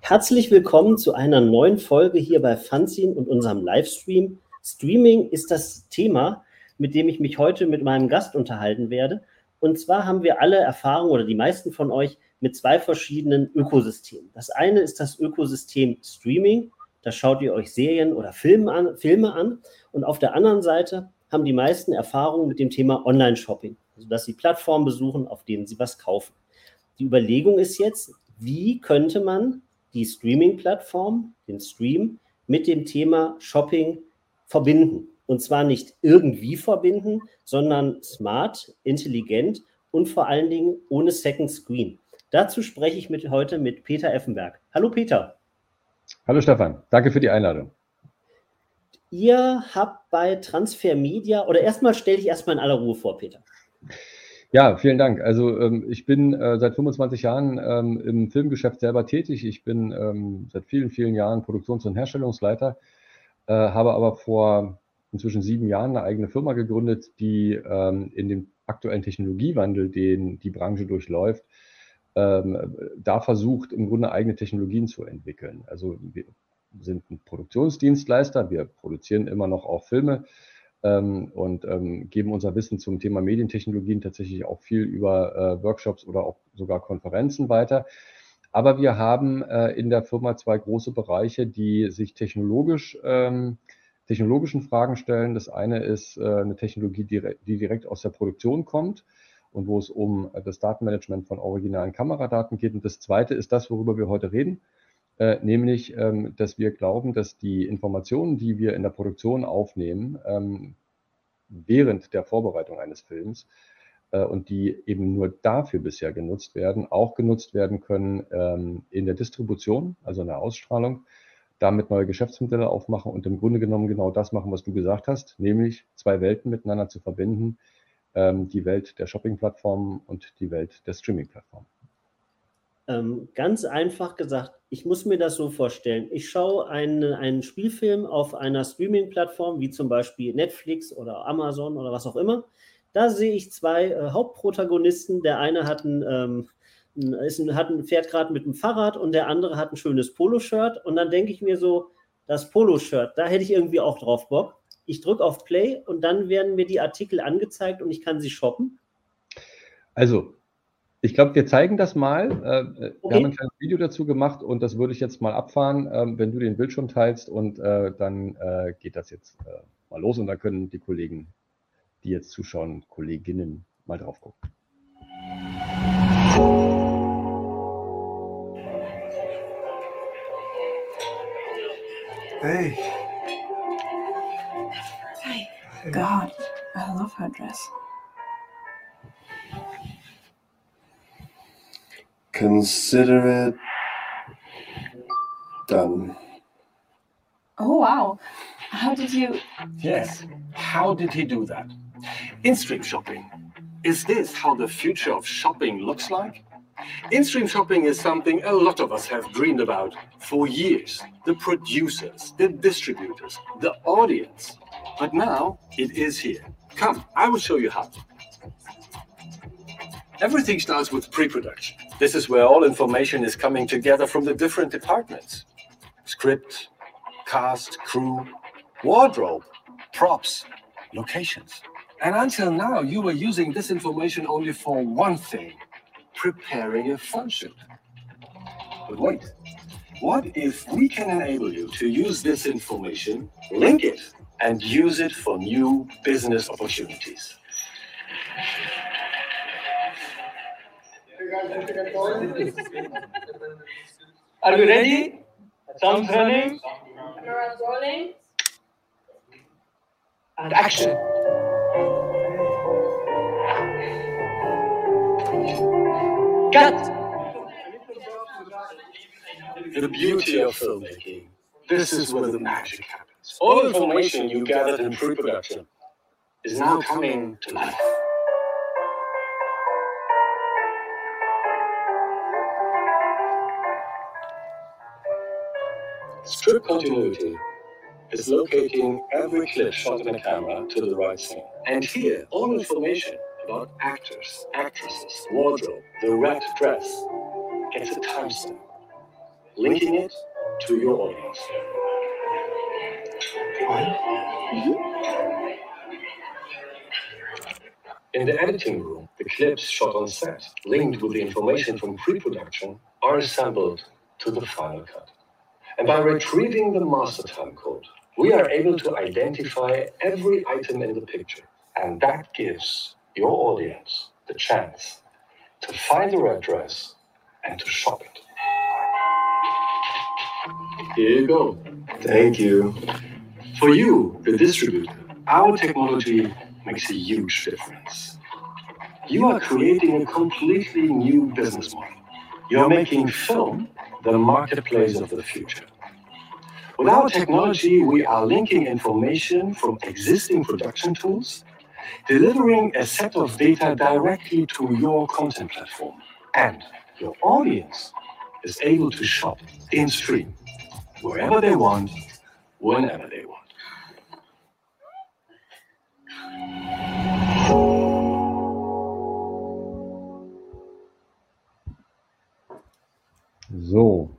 Herzlich willkommen zu einer neuen Folge hier bei Fanzine und unserem Livestream. Streaming ist das Thema, mit dem ich mich heute mit meinem Gast unterhalten werde. Und zwar haben wir alle Erfahrung oder die meisten von euch mit zwei verschiedenen Ökosystemen. Das eine ist das Ökosystem Streaming. Da schaut ihr euch Serien oder Filme an, Filme an. Und auf der anderen Seite haben die meisten Erfahrungen mit dem Thema Online-Shopping. Also, dass sie Plattformen besuchen, auf denen sie was kaufen. Die Überlegung ist jetzt, wie könnte man die Streaming-Plattform, den Stream, mit dem Thema Shopping verbinden. Und zwar nicht irgendwie verbinden, sondern smart, intelligent und vor allen Dingen ohne Second Screen. Dazu spreche ich mit, heute mit Peter Effenberg. Hallo Peter. Hallo Stefan, danke für die Einladung. Ihr habt bei Transfer Media, oder erstmal stell dich erstmal in aller Ruhe vor, Peter. Ja, vielen Dank. Also ähm, ich bin äh, seit 25 Jahren ähm, im Filmgeschäft selber tätig. Ich bin ähm, seit vielen, vielen Jahren Produktions- und Herstellungsleiter, äh, habe aber vor inzwischen sieben Jahren eine eigene Firma gegründet, die ähm, in dem aktuellen Technologiewandel, den die Branche durchläuft, ähm, da versucht, im Grunde eigene Technologien zu entwickeln. Also wir sind ein Produktionsdienstleister, wir produzieren immer noch auch Filme ähm, und ähm, geben unser Wissen zum Thema Medientechnologien tatsächlich auch viel über äh, Workshops oder auch sogar Konferenzen weiter. Aber wir haben äh, in der Firma zwei große Bereiche, die sich technologisch, ähm, technologischen Fragen stellen. Das eine ist äh, eine Technologie, die, die direkt aus der Produktion kommt und wo es um das Datenmanagement von originalen Kameradaten geht. Und das zweite ist das, worüber wir heute reden, äh, nämlich, ähm, dass wir glauben, dass die Informationen, die wir in der Produktion aufnehmen, ähm, während der Vorbereitung eines Films äh, und die eben nur dafür bisher genutzt werden, auch genutzt werden können ähm, in der Distribution, also in der Ausstrahlung, damit neue Geschäftsmodelle aufmachen und im Grunde genommen genau das machen, was du gesagt hast, nämlich zwei Welten miteinander zu verbinden, ähm, die Welt der Shopping-Plattformen und die Welt der Streaming-Plattformen. Ähm, ganz einfach gesagt, ich muss mir das so vorstellen. Ich schaue einen, einen Spielfilm auf einer Streaming-Plattform, wie zum Beispiel Netflix oder Amazon oder was auch immer. Da sehe ich zwei äh, Hauptprotagonisten. Der eine hat ein, ähm, ist ein, hat ein fährt gerade mit dem Fahrrad und der andere hat ein schönes Poloshirt. Und dann denke ich mir so, das Poloshirt, da hätte ich irgendwie auch drauf Bock. Ich drücke auf Play und dann werden mir die Artikel angezeigt und ich kann sie shoppen. Also, ich glaube, wir zeigen das mal. Äh, okay. Wir haben ein kleines Video dazu gemacht und das würde ich jetzt mal abfahren, äh, wenn du den Bildschirm teilst und äh, dann äh, geht das jetzt äh, mal los und dann können die Kollegen, die jetzt zuschauen, Kolleginnen mal drauf gucken. Hey. Hey. God, I love her dress. Consider it done. Oh, wow. How did you? Yes. How did he do that? In stream shopping. Is this how the future of shopping looks like? In stream shopping is something a lot of us have dreamed about for years. The producers, the distributors, the audience. But now it is here. Come, I will show you how. Everything starts with pre production. This is where all information is coming together from the different departments script, cast, crew, wardrobe, props, locations. And until now, you were using this information only for one thing preparing a function. But wait, what if we can enable you to use this information, link it, and use it for new business opportunities? Are you ready? Sounds running. Cameras rolling. And action. Cut. The beauty of filmmaking. This is where the magic happens. All information you gathered in pre production is now coming to life. Strip continuity is locating every clip shot in a camera to the right scene. And here, all information about actors, actresses, wardrobe, the red dress gets a timestamp. linking it to your audience. In the editing room, the clips shot on set, linked with the information from pre-production, are assembled to the final cut. And by retrieving the master time code, we are able to identify every item in the picture. And that gives your audience the chance to find their address and to shop it. Here you go. Thank you. For you, the distributor, our technology makes a huge difference. You are creating a completely new business model. You're making film the marketplace of the future. With our technology, we are linking information from existing production tools, delivering a set of data directly to your content platform. And your audience is able to shop in stream, wherever they want, whenever they want. So.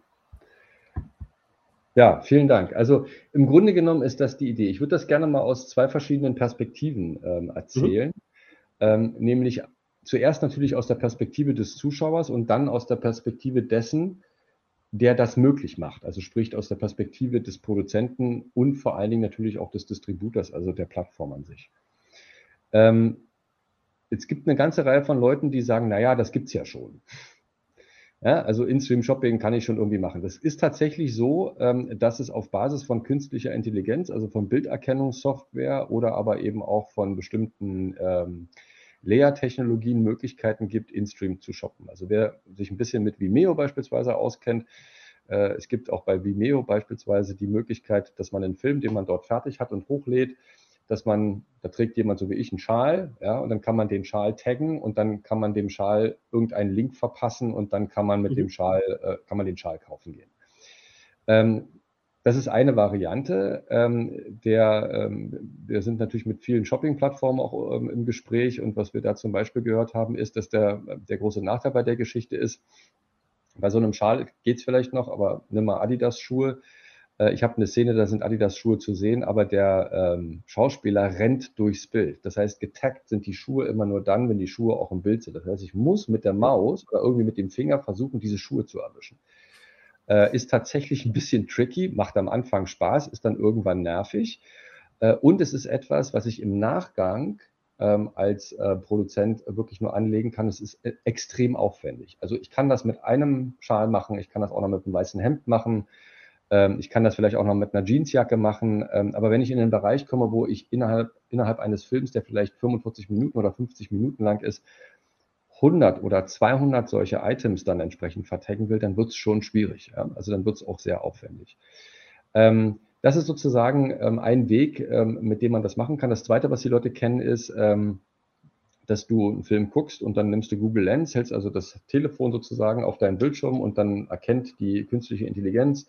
Ja, vielen Dank. Also im Grunde genommen ist das die Idee. Ich würde das gerne mal aus zwei verschiedenen Perspektiven ähm, erzählen. Ähm, nämlich zuerst natürlich aus der Perspektive des Zuschauers und dann aus der Perspektive dessen, der das möglich macht. Also sprich aus der Perspektive des Produzenten und vor allen Dingen natürlich auch des Distributors, also der Plattform an sich. Ähm, es gibt eine ganze Reihe von Leuten, die sagen, naja, das gibt's ja schon. Ja, also In-Stream-Shopping kann ich schon irgendwie machen. Das ist tatsächlich so, ähm, dass es auf Basis von künstlicher Intelligenz, also von Bilderkennungssoftware oder aber eben auch von bestimmten ähm, Layer-Technologien Möglichkeiten gibt, In-Stream zu shoppen. Also wer sich ein bisschen mit Vimeo beispielsweise auskennt, äh, es gibt auch bei Vimeo beispielsweise die Möglichkeit, dass man einen Film, den man dort fertig hat und hochlädt, dass man, da trägt jemand so wie ich einen Schal, ja, und dann kann man den Schal taggen und dann kann man dem Schal irgendeinen Link verpassen und dann kann man mit mhm. dem Schal, äh, kann man den Schal kaufen gehen. Ähm, das ist eine Variante. Ähm, der, ähm, wir sind natürlich mit vielen Shopping-Plattformen auch ähm, im Gespräch und was wir da zum Beispiel gehört haben, ist, dass der, der große Nachteil bei der Geschichte ist, bei so einem Schal geht es vielleicht noch, aber nimm mal Adidas-Schuhe, äh, ich habe eine Szene, da sind Adidas-Schuhe zu sehen, aber der ähm, Schauspieler rennt durchs Bild. Das heißt, getaggt sind die Schuhe immer nur dann, wenn die Schuhe auch im Bild sind. Das heißt, ich muss mit der Maus oder irgendwie mit dem Finger versuchen, diese Schuhe zu erwischen. Äh, ist tatsächlich ein bisschen tricky, macht am Anfang Spaß, ist dann irgendwann nervig. Äh, und es ist etwas, was ich im Nachgang ähm, als äh, Produzent wirklich nur anlegen kann. Es ist äh, extrem aufwendig. Also ich kann das mit einem Schal machen, ich kann das auch noch mit einem weißen Hemd machen. Ähm, ich kann das vielleicht auch noch mit einer Jeansjacke machen. Ähm, aber wenn ich in den Bereich komme, wo ich innerhalb, innerhalb eines Films, der vielleicht 45 Minuten oder 50 Minuten lang ist, 100 oder 200 solche Items dann entsprechend vertaggen will, dann wird es schon schwierig. Ja? Also dann wird es auch sehr aufwendig. Ähm, das ist sozusagen ähm, ein Weg, ähm, mit dem man das machen kann. Das Zweite, was die Leute kennen, ist, ähm, dass du einen Film guckst und dann nimmst du Google Lens, hältst also das Telefon sozusagen auf deinen Bildschirm und dann erkennt die künstliche Intelligenz,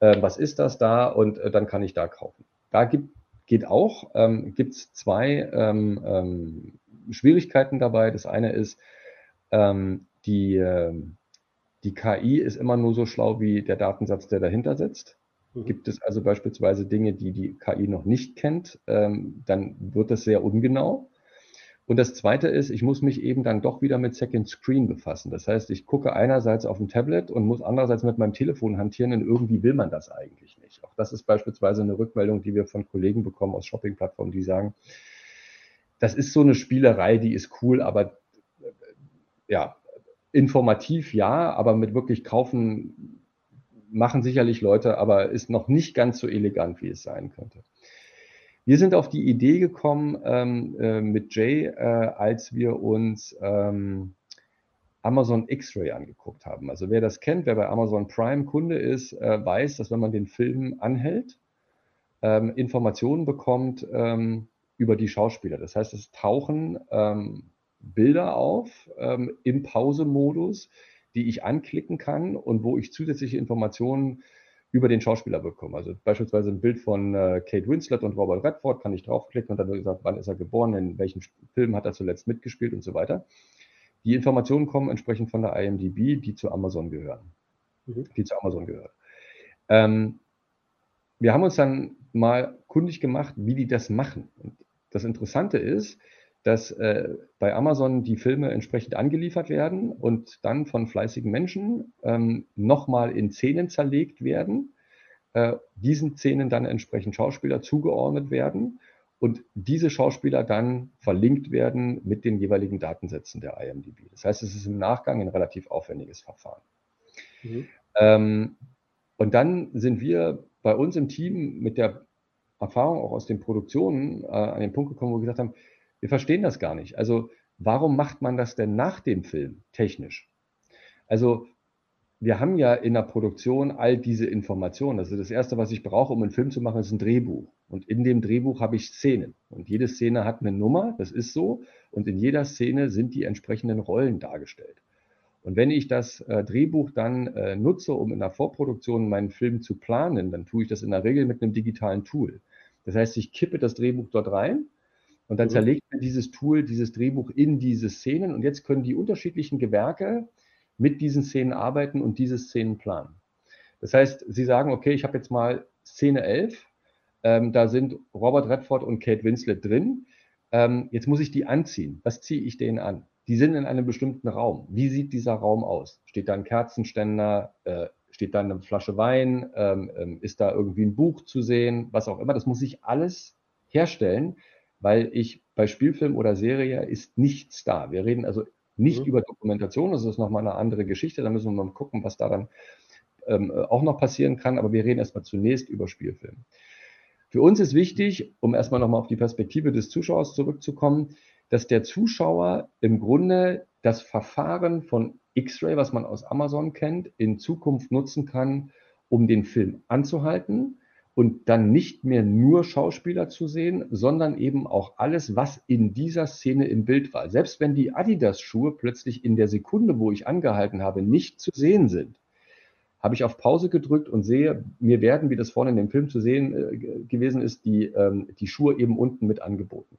äh, was ist das da und äh, dann kann ich da kaufen. Da gibt, geht auch, ähm, gibt es zwei ähm, ähm, Schwierigkeiten dabei. Das eine ist, ähm, die, äh, die KI ist immer nur so schlau wie der Datensatz, der dahinter sitzt. Mhm. Gibt es also beispielsweise Dinge, die die KI noch nicht kennt, ähm, dann wird das sehr ungenau. Und das Zweite ist, ich muss mich eben dann doch wieder mit Second Screen befassen. Das heißt, ich gucke einerseits auf dem Tablet und muss andererseits mit meinem Telefon hantieren und irgendwie will man das eigentlich nicht. Auch das ist beispielsweise eine Rückmeldung, die wir von Kollegen bekommen aus Shopping-Plattformen, die sagen, das ist so eine Spielerei, die ist cool, aber äh, ja, informativ ja, aber mit wirklich kaufen machen sicherlich Leute, aber ist noch nicht ganz so elegant, wie es sein könnte. Wir sind auf die Idee gekommen ähm, äh, mit Jay, äh, als wir uns ähm, Amazon X-Ray angeguckt haben. Also wer das kennt, wer bei Amazon Prime Kunde ist, äh, weiß, dass wenn man den Film anhält, ähm, Informationen bekommt ähm, über die Schauspieler. Das heißt, es tauchen ähm, Bilder auf ähm, im Pausemodus, die ich anklicken kann und wo ich zusätzliche Informationen über den Schauspieler bekommen. Also beispielsweise ein Bild von äh, Kate Winslet und Robert Redford kann ich draufklicken und dann wird gesagt, wann ist er geboren, in welchem Film hat er zuletzt mitgespielt und so weiter. Die Informationen kommen entsprechend von der IMDb, die zu Amazon gehören. mhm. die zu Amazon gehört. Ähm, wir haben uns dann mal kundig gemacht, wie die das machen. Und das Interessante ist, dass äh, bei Amazon die Filme entsprechend angeliefert werden und dann von fleißigen Menschen ähm, nochmal in Szenen zerlegt werden, äh, diesen Szenen dann entsprechend Schauspieler zugeordnet werden und diese Schauspieler dann verlinkt werden mit den jeweiligen Datensätzen der IMDb. Das heißt, es ist im Nachgang ein relativ aufwendiges Verfahren. Mhm. Ähm, und dann sind wir bei uns im Team mit der Erfahrung auch aus den Produktionen äh, an den Punkt gekommen, wo wir gesagt haben, wir verstehen das gar nicht. Also warum macht man das denn nach dem Film technisch? Also wir haben ja in der Produktion all diese Informationen. Also das Erste, was ich brauche, um einen Film zu machen, ist ein Drehbuch. Und in dem Drehbuch habe ich Szenen. Und jede Szene hat eine Nummer, das ist so. Und in jeder Szene sind die entsprechenden Rollen dargestellt. Und wenn ich das äh, Drehbuch dann äh, nutze, um in der Vorproduktion meinen Film zu planen, dann tue ich das in der Regel mit einem digitalen Tool. Das heißt, ich kippe das Drehbuch dort rein und dann mhm. zerlegt mir dieses Tool dieses Drehbuch in diese Szenen. Und jetzt können die unterschiedlichen Gewerke mit diesen Szenen arbeiten und diese Szenen planen. Das heißt, sie sagen, okay, ich habe jetzt mal Szene 11, ähm, da sind Robert Redford und Kate Winslet drin. Ähm, jetzt muss ich die anziehen. Was ziehe ich denen an? Die sind in einem bestimmten Raum. Wie sieht dieser Raum aus? Steht da ein Kerzenständer? Äh, steht da eine Flasche Wein? Ähm, ähm, ist da irgendwie ein Buch zu sehen? Was auch immer. Das muss ich alles herstellen, weil ich bei Spielfilm oder Serie ist nichts da. Wir reden also nicht mhm. über Dokumentation, das ist nochmal eine andere Geschichte. Da müssen wir mal gucken, was da dann ähm, auch noch passieren kann. Aber wir reden erstmal zunächst über Spielfilm. Für uns ist wichtig, um erstmal nochmal auf die Perspektive des Zuschauers zurückzukommen, dass der Zuschauer im Grunde das Verfahren von X-Ray, was man aus Amazon kennt, in Zukunft nutzen kann, um den Film anzuhalten und dann nicht mehr nur Schauspieler zu sehen, sondern eben auch alles, was in dieser Szene im Bild war. Selbst wenn die Adidas-Schuhe plötzlich in der Sekunde, wo ich angehalten habe, nicht zu sehen sind, habe ich auf Pause gedrückt und sehe, mir werden, wie das vorne in dem Film zu sehen äh, gewesen ist, die, ähm, die Schuhe eben unten mit angeboten.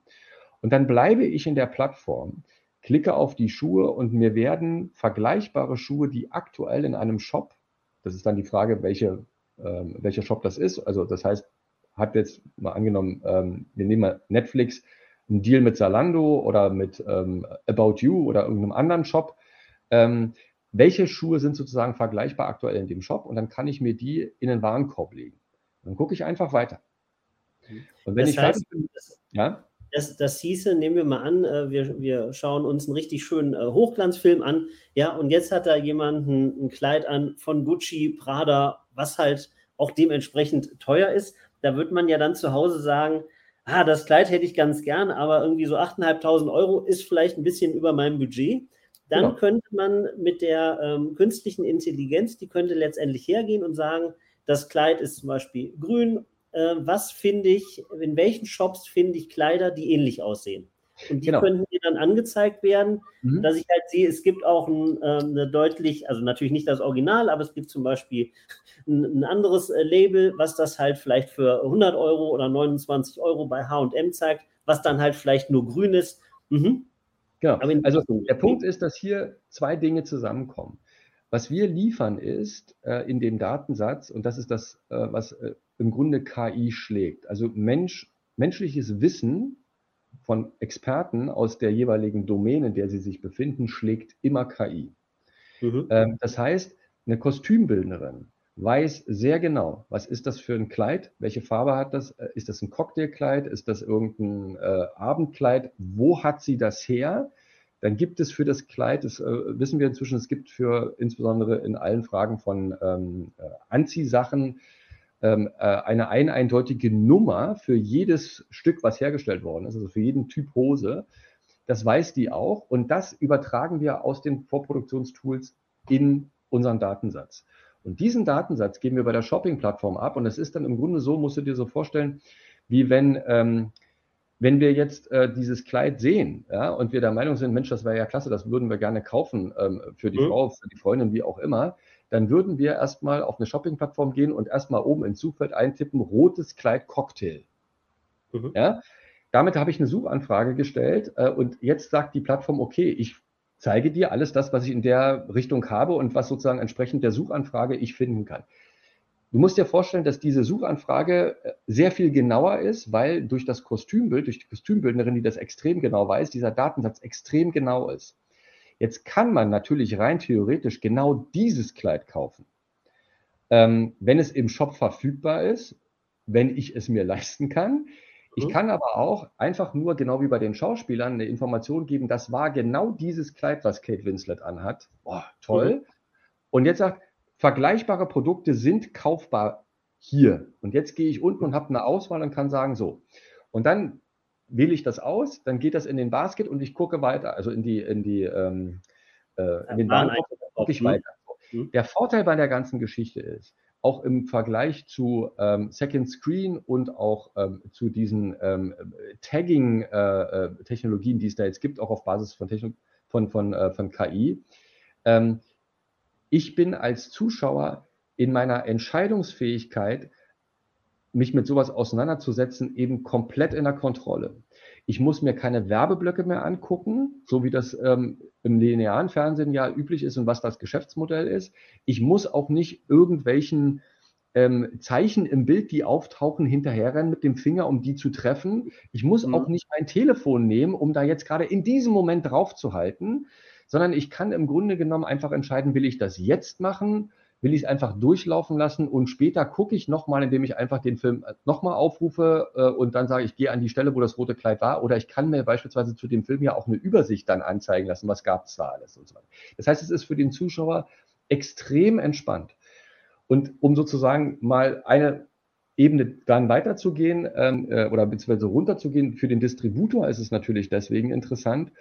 Und dann bleibe ich in der Plattform, klicke auf die Schuhe und mir werden vergleichbare Schuhe, die aktuell in einem Shop, das ist dann die Frage, welche, ähm, welcher Shop das ist. Also das heißt, hat jetzt mal angenommen, ähm, wir nehmen mal Netflix, einen Deal mit Zalando oder mit ähm, About You oder irgendeinem anderen Shop. Ähm, welche Schuhe sind sozusagen vergleichbar aktuell in dem Shop und dann kann ich mir die in den Warenkorb legen. Dann gucke ich einfach weiter. Und wenn das ich heißt, bin, das, ja? Das, das hieße, nehmen wir mal an, äh, wir, wir schauen uns einen richtig schönen äh, Hochglanzfilm an, ja, und jetzt hat da jemand ein, ein Kleid an von Gucci, Prada, was halt auch dementsprechend teuer ist. Da wird man ja dann zu Hause sagen, ah, das Kleid hätte ich ganz gern, aber irgendwie so 8.500 Euro ist vielleicht ein bisschen über meinem Budget dann genau. könnte man mit der ähm, künstlichen Intelligenz, die könnte letztendlich hergehen und sagen, das Kleid ist zum Beispiel grün. Äh, was finde ich, in welchen Shops finde ich Kleider, die ähnlich aussehen? Und die genau. könnten mir dann angezeigt werden, mhm. dass ich halt sehe, es gibt auch ein, äh, eine deutlich, also natürlich nicht das Original, aber es gibt zum Beispiel ein, ein anderes äh, Label, was das halt vielleicht für 100 Euro oder 29 Euro bei HM zeigt, was dann halt vielleicht nur grün ist. Mhm. Genau. Also der Punkt ist, dass hier zwei Dinge zusammenkommen. Was wir liefern ist äh, in dem Datensatz, und das ist das, äh, was äh, im Grunde KI schlägt. Also Mensch, menschliches Wissen von Experten aus der jeweiligen Domäne, in der sie sich befinden, schlägt immer KI. Mhm. Ähm, das heißt, eine Kostümbildnerin weiß sehr genau, was ist das für ein Kleid, welche Farbe hat das, äh, ist das ein Cocktailkleid, ist das irgendein äh, Abendkleid, wo hat sie das her? Dann gibt es für das Kleid, das äh, wissen wir inzwischen, es gibt für insbesondere in allen Fragen von ähm, äh, Anziehsachen eine ein eindeutige Nummer für jedes Stück, was hergestellt worden ist, also für jeden Typ Hose. Das weiß die auch und das übertragen wir aus den Vorproduktionstools in unseren Datensatz. Und diesen Datensatz geben wir bei der Shopping-Plattform ab. Und es ist dann im Grunde so, musst du dir so vorstellen, wie wenn, ähm, wenn wir jetzt äh, dieses Kleid sehen ja, und wir der Meinung sind, Mensch, das wäre ja klasse, das würden wir gerne kaufen ähm, für die mhm. Frau, für die Freundin, wie auch immer, dann würden wir erstmal auf eine Shopping-Plattform gehen und erstmal oben ins Suchfeld eintippen, rotes Kleid Cocktail. Mhm. Ja, damit habe ich eine Suchanfrage gestellt äh, und jetzt sagt die Plattform, okay, ich zeige dir alles das, was ich in der Richtung habe und was sozusagen entsprechend der Suchanfrage ich finden kann. Du musst dir vorstellen, dass diese Suchanfrage äh, sehr viel genauer ist, weil durch das Kostümbild, durch die Kostümbildnerin, die das extrem genau weiß, dieser Datensatz extrem genau ist. Jetzt kann man natürlich rein theoretisch genau dieses Kleid kaufen, ähm, wenn es im Shop verfügbar ist, wenn ich es mir leisten kann. Ich mhm. kann aber auch einfach nur, genau wie bei den Schauspielern, eine Information geben, das war genau dieses Kleid, was Kate Winslet anhat. Boah, toll. Mhm. Und jetzt sagt, vergleichbare Produkte sind kaufbar hier. Und jetzt gehe ich unten und habe eine Auswahl und kann sagen, so. Und dann wähle ich das aus, dann geht das in den Basket und ich gucke weiter, also in die, in die, ähm, äh, in den Warenkorb, gucke ich weiter. Mhm. Der Vorteil bei der ganzen Geschichte ist, auch im Vergleich zu ähm, Second Screen und auch ähm, zu diesen ähm, Tagging-Technologien, äh, äh die es da jetzt gibt, auch auf Basis von, Techno von, von, äh, von KI, ähm, ich bin als Zuschauer in meiner Entscheidungsfähigkeit, mich mit sowas auseinanderzusetzen, eben komplett in der Kontrolle. Ich muss mir keine Werbeblöcke mehr angucken, so wie das ähm, im linearen Fernsehen ja üblich ist und was das Geschäftsmodell ist. Ich muss auch nicht irgendwelchen ähm, Zeichen im Bild, die auftauchen, hinterherrennen mit dem Finger, um die zu treffen. Ich muss mhm. auch nicht mein Telefon nehmen, um da jetzt gerade in diesem Moment drauf zu halten, sondern ich kann im Grunde genommen einfach entscheiden, will ich das jetzt machen, will ich es einfach durchlaufen lassen und später gucke ich nochmal, indem ich einfach den Film nochmal aufrufe äh, und dann sage, ich gehe an die Stelle, wo das rote Kleid war oder ich kann mir beispielsweise zu dem Film ja auch eine Übersicht dann anzeigen lassen, was gab es da alles und so weiter. Das heißt, es ist für den Zuschauer extrem entspannt. Und um sozusagen mal eine Ebene dann weiterzugehen ähm, äh, oder beziehungsweise runterzugehen, für den Distributor ist es natürlich deswegen interessant,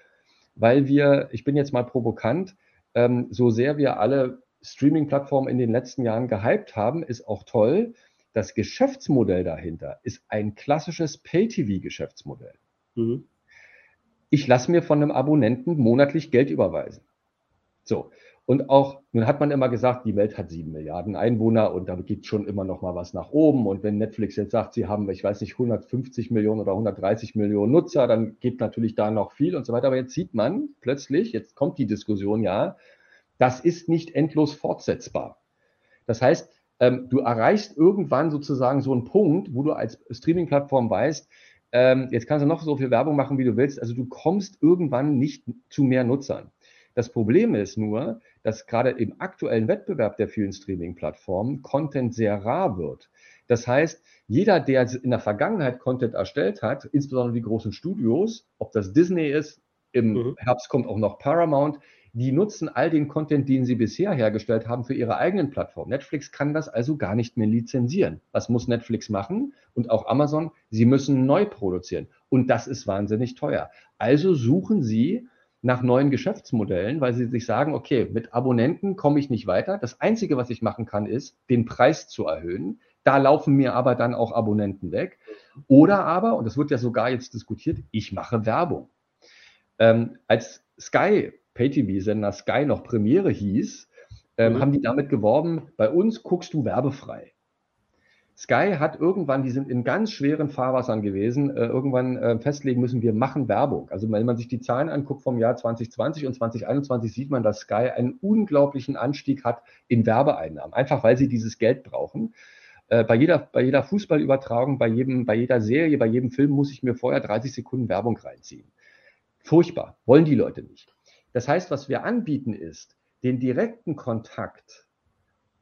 weil wir, ich bin jetzt mal provokant, ähm, so sehr wir alle Streaming-Plattformen in den letzten Jahren gehypt haben, ist auch toll. Das Geschäftsmodell dahinter ist ein klassisches Pay-TV-Geschäftsmodell. Mhm. Ich lasse mir von einem Abonnenten monatlich Geld überweisen. So, und auch, nun hat man immer gesagt, die Welt hat sieben Milliarden Einwohner und da geht schon immer noch mal was nach oben. Und wenn Netflix jetzt sagt, sie haben, ich weiß nicht, 150 Millionen oder 130 Millionen Nutzer, dann geht natürlich da noch viel und so weiter. Aber jetzt sieht man plötzlich, jetzt kommt die Diskussion ja, das ist nicht endlos fortsetzbar. Das heißt, ähm, du erreichst irgendwann sozusagen so einen Punkt, wo du als Streaming-Plattform weißt, ähm, jetzt kannst du noch so viel Werbung machen, wie du willst. Also du kommst irgendwann nicht zu mehr Nutzern. Das Problem ist nur, dass gerade im aktuellen Wettbewerb der vielen Streaming-Plattformen Content sehr rar wird. Das heißt, jeder, der in der Vergangenheit Content erstellt hat, insbesondere die großen Studios, ob das Disney ist, im mhm. Herbst kommt auch noch Paramount, die nutzen all den Content, den sie bisher hergestellt haben, für ihre eigenen Plattformen. Netflix kann das also gar nicht mehr lizenzieren. Was muss Netflix machen? Und auch Amazon, sie müssen neu produzieren. Und das ist wahnsinnig teuer. Also suchen sie nach neuen Geschäftsmodellen, weil sie sich sagen, okay, mit Abonnenten komme ich nicht weiter. Das Einzige, was ich machen kann, ist, den Preis zu erhöhen. Da laufen mir aber dann auch Abonnenten weg. Oder aber, und das wird ja sogar jetzt diskutiert, ich mache Werbung. Ähm, als Sky, Pay-TV-Sender Sky noch Premiere hieß, ähm, mhm. haben die damit geworben, bei uns guckst du werbefrei. Sky hat irgendwann, die sind in ganz schweren Fahrwassern gewesen, äh, irgendwann äh, festlegen müssen, wir machen Werbung. Also wenn man sich die Zahlen anguckt vom Jahr 2020 und 2021, sieht man, dass Sky einen unglaublichen Anstieg hat in Werbeeinnahmen, einfach weil sie dieses Geld brauchen. Äh, bei, jeder, bei jeder Fußballübertragung, bei, jedem, bei jeder Serie, bei jedem Film muss ich mir vorher 30 Sekunden Werbung reinziehen. Furchtbar, wollen die Leute nicht. Das heißt, was wir anbieten ist, den direkten Kontakt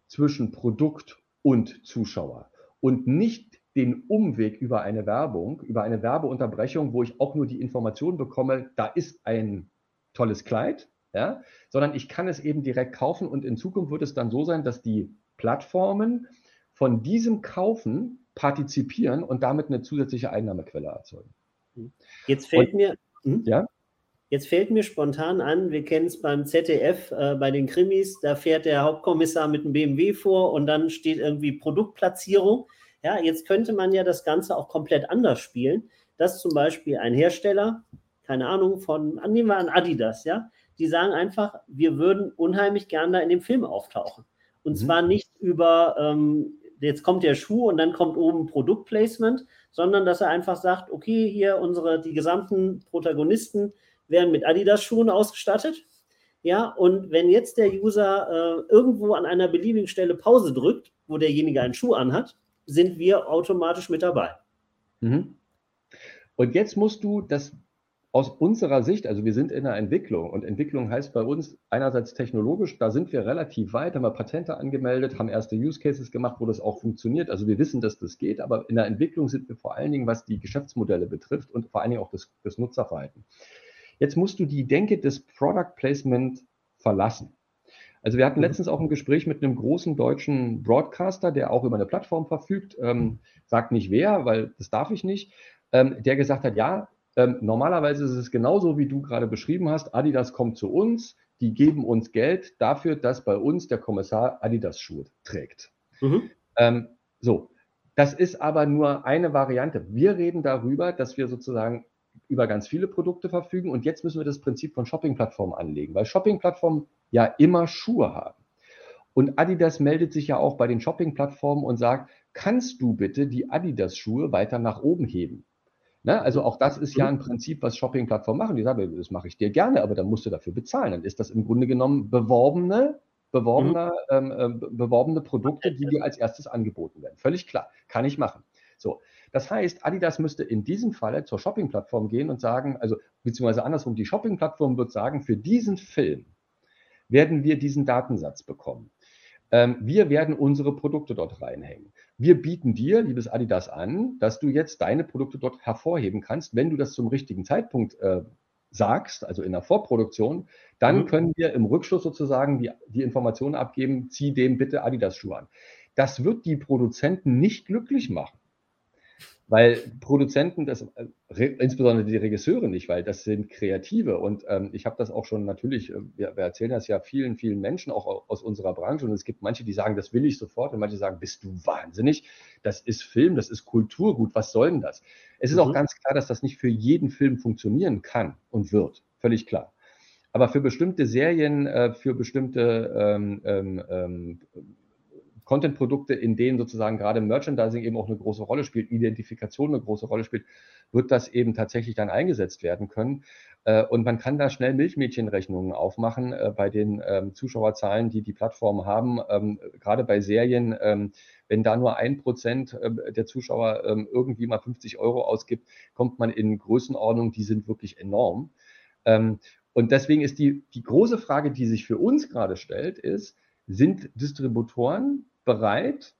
zwischen Produkt und Zuschauer und nicht den Umweg über eine Werbung, über eine Werbeunterbrechung, wo ich auch nur die Information bekomme, da ist ein tolles Kleid, ja, sondern ich kann es eben direkt kaufen und in Zukunft wird es dann so sein, dass die Plattformen von diesem Kaufen partizipieren und damit eine zusätzliche Einnahmequelle erzeugen. Jetzt fällt und, mir, ja? Jetzt fällt mir spontan an, wir kennen es beim ZDF, äh, bei den Krimis, da fährt der Hauptkommissar mit einem BMW vor und dann steht irgendwie Produktplatzierung. Ja, jetzt könnte man ja das Ganze auch komplett anders spielen, dass zum Beispiel ein Hersteller, keine Ahnung, von, nehmen wir an Adidas, ja, die sagen einfach, wir würden unheimlich gern da in dem Film auftauchen. Und mhm. zwar nicht über, ähm, jetzt kommt der Schuh und dann kommt oben Produktplacement, sondern dass er einfach sagt, okay, hier unsere, die gesamten Protagonisten werden mit Adidas-Schuhen ausgestattet. Ja, und wenn jetzt der User äh, irgendwo an einer beliebigen Stelle Pause drückt, wo derjenige einen Schuh anhat, sind wir automatisch mit dabei. Mhm. Und jetzt musst du das aus unserer Sicht, also wir sind in der Entwicklung und Entwicklung heißt bei uns einerseits technologisch, da sind wir relativ weit, haben wir Patente angemeldet, haben erste Use Cases gemacht, wo das auch funktioniert. Also wir wissen, dass das geht, aber in der Entwicklung sind wir vor allen Dingen, was die Geschäftsmodelle betrifft und vor allen Dingen auch das, das Nutzerverhalten. Jetzt musst du die Denke des Product Placement verlassen. Also wir hatten mhm. letztens auch ein Gespräch mit einem großen deutschen Broadcaster, der auch über eine Plattform verfügt, ähm, sagt nicht wer, weil das darf ich nicht, ähm, der gesagt hat, ja, ähm, normalerweise ist es genauso, wie du gerade beschrieben hast. Adidas kommt zu uns, die geben uns Geld dafür, dass bei uns der Kommissar Adidas-Schuhe trägt. Mhm. Ähm, so, das ist aber nur eine Variante. Wir reden darüber, dass wir sozusagen über ganz viele Produkte verfügen und jetzt müssen wir das Prinzip von Shopping-Plattformen anlegen, weil Shopping-Plattformen ja immer Schuhe haben. Und Adidas meldet sich ja auch bei den Shopping-Plattformen und sagt, kannst du bitte die Adidas-Schuhe weiter nach oben heben? Ne? Also auch das ist ja ein Prinzip, was Shopping-Plattformen machen. Die sagen, das mache ich dir gerne, aber dann musst du dafür bezahlen. Dann ist das im Grunde genommen beworbene, beworbene, mhm. ähm, äh, beworbene Produkte, die dir als erstes angeboten werden. Völlig klar, kann ich machen. So, das heißt, Adidas müsste in diesem Falle zur Shopping-Plattform gehen und sagen, also beziehungsweise andersrum, die Shopping-Plattform wird sagen, für diesen Film werden wir diesen Datensatz bekommen. Ähm, wir werden unsere Produkte dort reinhängen. Wir bieten dir, liebes Adidas, an, dass du jetzt deine Produkte dort hervorheben kannst. Wenn du das zum richtigen Zeitpunkt äh, sagst, also in der Vorproduktion, dann mhm. können wir im Rückschluss sozusagen die, die Informationen abgeben, zieh dem bitte Adidas-Schuhe an. Das wird die Produzenten nicht glücklich machen. Weil Produzenten, das, äh, insbesondere die Regisseure nicht, weil das sind Kreative. Und ähm, ich habe das auch schon natürlich, äh, wir, wir, erzählen das ja vielen, vielen Menschen auch aus unserer Branche. Und es gibt manche, die sagen, das will ich sofort. Und manche sagen, bist du wahnsinnig? Das ist Film, das ist Kulturgut. Was soll denn das? Es ist mhm. auch ganz klar, dass das nicht für jeden Film funktionieren kann und wird. Völlig klar. Aber für bestimmte Serien, äh, für bestimmte ähm, ähm, ähm Content-Produkte, in denen sozusagen gerade Merchandising eben auch eine große Rolle spielt, Identifikation eine große Rolle spielt, wird das eben tatsächlich dann eingesetzt werden können. Äh, und man kann da schnell Milchmädchenrechnungen aufmachen äh, bei den ähm, Zuschauerzahlen, die die Plattformen haben. Ähm, gerade bei Serien, ähm, wenn da nur ein Prozent der Zuschauer irgendwie mal 50 Euro ausgibt, kommt man in Größenordnungen, die sind wirklich enorm. Und deswegen ist die, die große Frage, die sich für uns gerade stellt, ist, sind Distributoren bereit,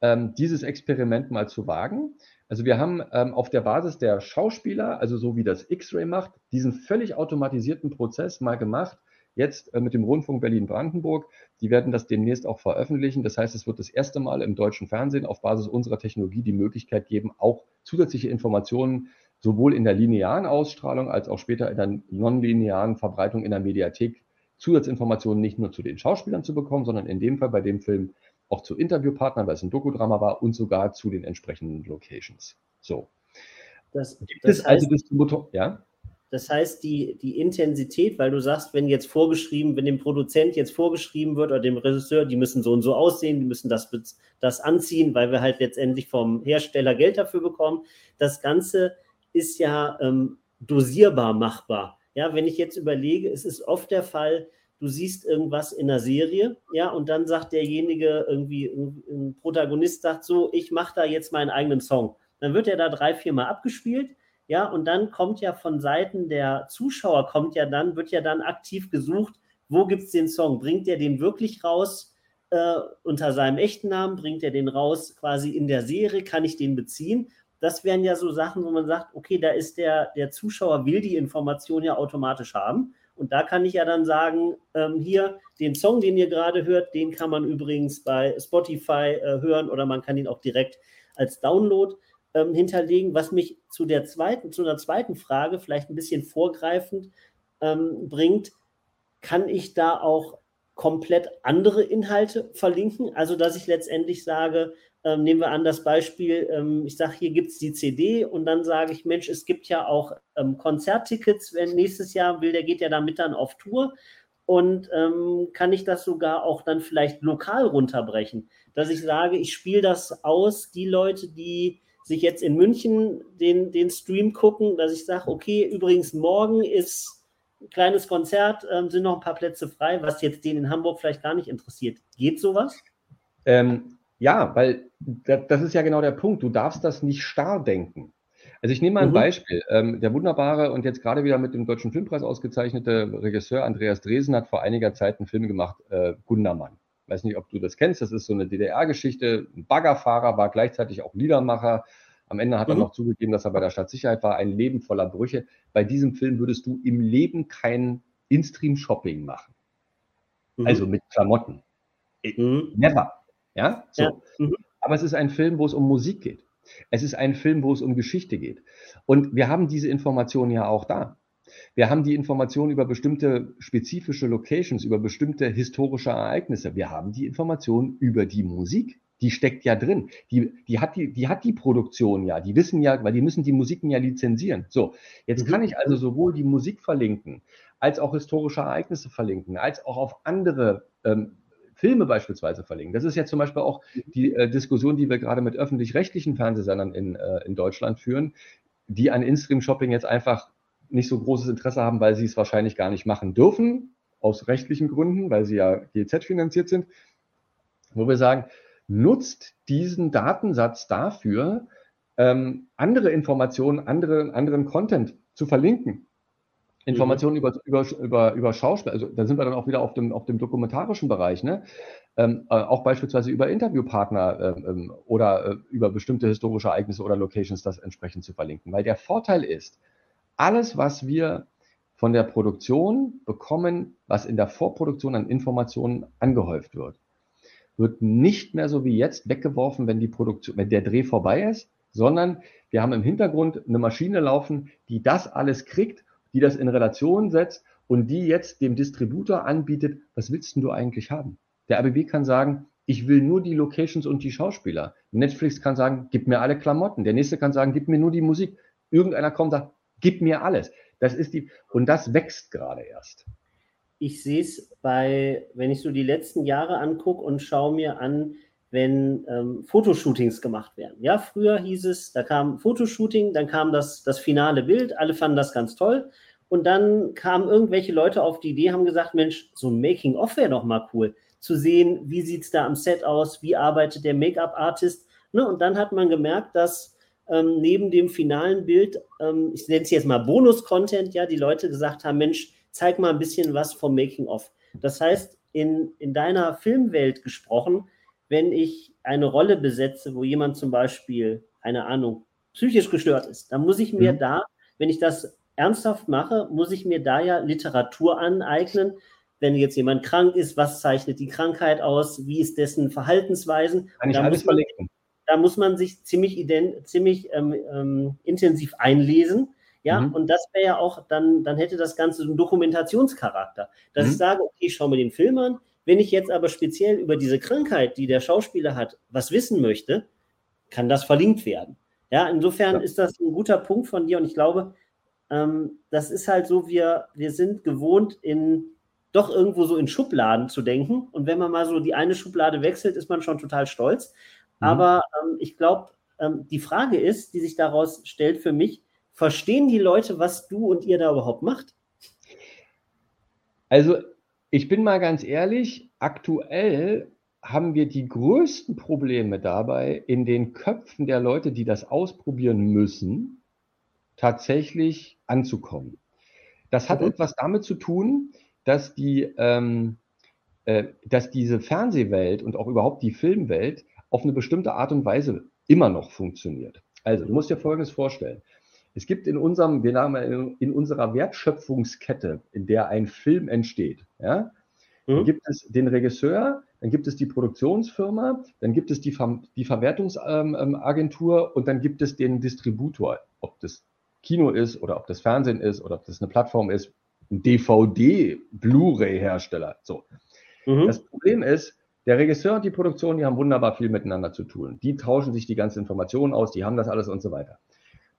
ähm, dieses Experiment mal zu wagen. Also wir haben ähm, auf der Basis der Schauspieler, also so wie das X-Ray macht, diesen völlig automatisierten Prozess mal gemacht. Jetzt äh, mit dem Rundfunk Berlin-Brandenburg. Die werden das demnächst auch veröffentlichen. Das heißt, es wird das erste Mal im deutschen Fernsehen auf Basis unserer Technologie die Möglichkeit geben, auch zusätzliche Informationen sowohl in der linearen Ausstrahlung als auch später in der nonlinearen Verbreitung in der Mediathek Zusatzinformationen nicht nur zu den Schauspielern zu bekommen, sondern in dem Fall bei dem Film auch zu Interviewpartnern, weil es ein Dokudrama war und sogar zu den entsprechenden Locations. So. Das, Gibt das es also heißt, also Distributor, ja? Das heißt, die, die Intensität, weil du sagst, wenn jetzt vorgeschrieben, wenn dem Produzent jetzt vorgeschrieben wird oder dem Regisseur, die müssen so und so aussehen, die müssen das, das anziehen, weil wir halt letztendlich vom Hersteller Geld dafür bekommen. Das Ganze ist ja ähm, dosierbar machbar. Ja, wenn ich jetzt überlege, es ist oft der Fall, du siehst irgendwas in der Serie, ja, und dann sagt derjenige irgendwie, ein Protagonist sagt so, ich mache da jetzt meinen eigenen Song. Dann wird er da drei, vier Mal abgespielt, ja, und dann kommt ja von Seiten der Zuschauer, kommt ja dann, wird ja dann aktiv gesucht, wo gibt es den Song? Bringt er den wirklich raus äh, unter seinem echten Namen? Bringt er den raus quasi in der Serie? Kann ich den beziehen? Das wären ja so Sachen, wo man sagt, okay, da ist der, der Zuschauer will die Information ja automatisch haben. Und da kann ich ja dann sagen, ähm, hier, den Song, den ihr gerade hört, den kann man übrigens bei Spotify äh, hören oder man kann ihn auch direkt als Download ähm, hinterlegen. Was mich zu der zweiten, zu einer zweiten Frage vielleicht ein bisschen vorgreifend ähm, bringt, kann ich da auch komplett andere Inhalte verlinken? Also, dass ich letztendlich sage, ähm, nehmen wir an das Beispiel, ähm, ich sage, hier gibt es die CD und dann sage ich, Mensch, es gibt ja auch ähm, Konzerttickets, wenn nächstes Jahr will, der geht ja damit dann auf Tour und ähm, kann ich das sogar auch dann vielleicht lokal runterbrechen, dass ich sage, ich spiele das aus, die Leute, die sich jetzt in München den, den Stream gucken, dass ich sage, okay, übrigens morgen ist kleines Konzert, ähm, sind noch ein paar Plätze frei, was jetzt den in Hamburg vielleicht gar nicht interessiert. Geht sowas? Ähm, ja, weil das, ist ja genau der Punkt. Du darfst das nicht starr denken. Also ich nehme mal ein Mhm. Beispiel. Ähm, der wunderbare und jetzt gerade wieder mit dem Deutschen Filmpreis ausgezeichnete Regisseur Andreas Dresen hat vor einiger Zeit einen Film gemacht, äh, Gundermann. Weiß nicht, ob du das kennst. Das ist so eine DDR-Geschichte. Ein Baggerfahrer war gleichzeitig auch Liedermacher. Am Ende hat er Mhm. noch zugegeben, dass er bei der Stadtsicherheit war. Ein Leben voller Brüche. Bei diesem Film würdest du im Leben kein In-Stream-Shopping machen. Mhm. Also mit Klamotten. Mhm. Never. Ja? So. Ja. Mhm. Aber es ist ein Film, wo es um Musik geht. Es ist ein Film, wo es um Geschichte geht. Und wir haben diese Informationen ja auch da. Wir haben die Informationen über bestimmte spezifische Locations, über bestimmte historische Ereignisse. Wir haben die Informationen über die Musik. Die steckt ja drin. Die, die, hat die, die hat die Produktion ja. Die wissen ja, weil die müssen die Musiken ja lizenzieren. So, jetzt Mhm. kann ich also sowohl die Musik verlinken, als auch historische Ereignisse verlinken, als auch auf andere ähm, Filme beispielsweise verlinken. Das ist ja zum Beispiel auch die äh, Diskussion, die wir gerade mit öffentlich-rechtlichen Fernsehsendern in, äh, in Deutschland führen, die an In-Stream-Shopping jetzt einfach nicht so großes Interesse haben, weil sie es wahrscheinlich gar nicht machen dürfen, aus rechtlichen Gründen, weil sie ja GZ finanziert sind, wo wir sagen, nutzt diesen Datensatz dafür, ähm, andere Informationen, andere, anderen Content zu verlinken. Informationen über, über, über, über Schauspiel, also da sind wir dann auch wieder auf dem, auf dem dokumentarischen Bereich, ne? Ähm, äh, auch beispielsweise über Interviewpartner ähm, ähm, oder äh, über bestimmte historische Ereignisse oder Locations das entsprechend zu verlinken. Weil der Vorteil ist, alles, was wir von der Produktion bekommen, was in der Vorproduktion an Informationen angehäuft wird, wird nicht mehr so wie jetzt weggeworfen, wenn die Produktion, wenn der Dreh vorbei ist, sondern wir haben im Hintergrund eine Maschine laufen, die das alles kriegt, die das in Relation setzt und die jetzt dem Distributor anbietet, was willst denn du eigentlich haben? Der ABB kann sagen, ich will nur die Locations und die Schauspieler. Netflix kann sagen, gib mir alle Klamotten. Der nächste kann sagen, gib mir nur die Musik. Irgendeiner kommt und sagt, gib mir alles. Das ist die, und das wächst gerade erst. Ich sehe es bei, wenn ich so die letzten Jahre angucke und schaue mir an, wenn ähm, Fotoshootings gemacht werden. Ja, früher hieß es, da kam Fotoshooting, dann kam das, das finale Bild, alle fanden das ganz toll. Und dann kamen irgendwelche Leute auf die Idee, haben gesagt, Mensch, so ein Making-of wäre doch mal cool, zu sehen, wie sieht es da am Set aus, wie arbeitet der Make-up-Artist. Ne? Und dann hat man gemerkt, dass ähm, neben dem finalen Bild, ähm, ich nenne es jetzt mal Bonus-Content, ja, die Leute gesagt haben, Mensch, zeig mal ein bisschen was vom Making-of. Das heißt, in, in deiner Filmwelt gesprochen, wenn ich eine Rolle besetze, wo jemand zum Beispiel, eine Ahnung, psychisch gestört ist, dann muss ich mir Mhm. da, wenn ich das ernsthaft mache, muss ich mir da ja Literatur aneignen. Wenn jetzt jemand krank ist, was zeichnet die Krankheit aus? Wie ist dessen Verhaltensweisen? Kann ich da, alles muss man, da muss man sich ziemlich, ident, ziemlich ähm, ähm, intensiv einlesen. Ja, Mhm. und das wäre ja auch, dann, dann hätte das Ganze so einen Dokumentationscharakter. Dass Mhm. ich sage, okay, ich schaue mir den Film an. Wenn ich jetzt aber speziell über diese Krankheit, die der Schauspieler hat, was wissen möchte, kann das verlinkt werden. Ja, insofern Ja. ist das ein guter Punkt von dir und ich glaube, ähm, das ist halt so, wir, wir sind gewohnt, in doch irgendwo so in Schubladen zu denken. Und wenn man mal so die eine Schublade wechselt, ist man schon total stolz. Mhm. Aber ähm, ich glaube, ähm, die Frage ist, die sich daraus stellt für mich, verstehen die Leute, was du und ihr da überhaupt macht? Also, ich bin mal ganz ehrlich, aktuell haben wir die größten Probleme dabei, in den Köpfen der Leute, die das ausprobieren müssen, tatsächlich anzukommen. Das hat Mhm. etwas damit zu tun, dass die, ähm, äh, dass diese Fernsehwelt und auch überhaupt die Filmwelt auf eine bestimmte Art und Weise immer noch funktioniert. Also, du musst dir Folgendes vorstellen. Es gibt in unserem, wir haben in, in unserer Wertschöpfungskette, in der ein Film entsteht, ja, Mhm. gibt es den Regisseur, dann gibt es die Produktionsfirma, dann gibt es die, Ver die Verwertungsagentur und dann gibt es den Distributor, ob das Kino ist oder ob das Fernsehen ist oder ob das eine Plattform ist, ein DVD-Blu-ray-Hersteller. So. Mhm. Das Problem ist, der Regisseur und die Produktion, die haben wunderbar viel miteinander zu tun. Die tauschen sich die ganzen Informationen aus, die haben das alles und so weiter.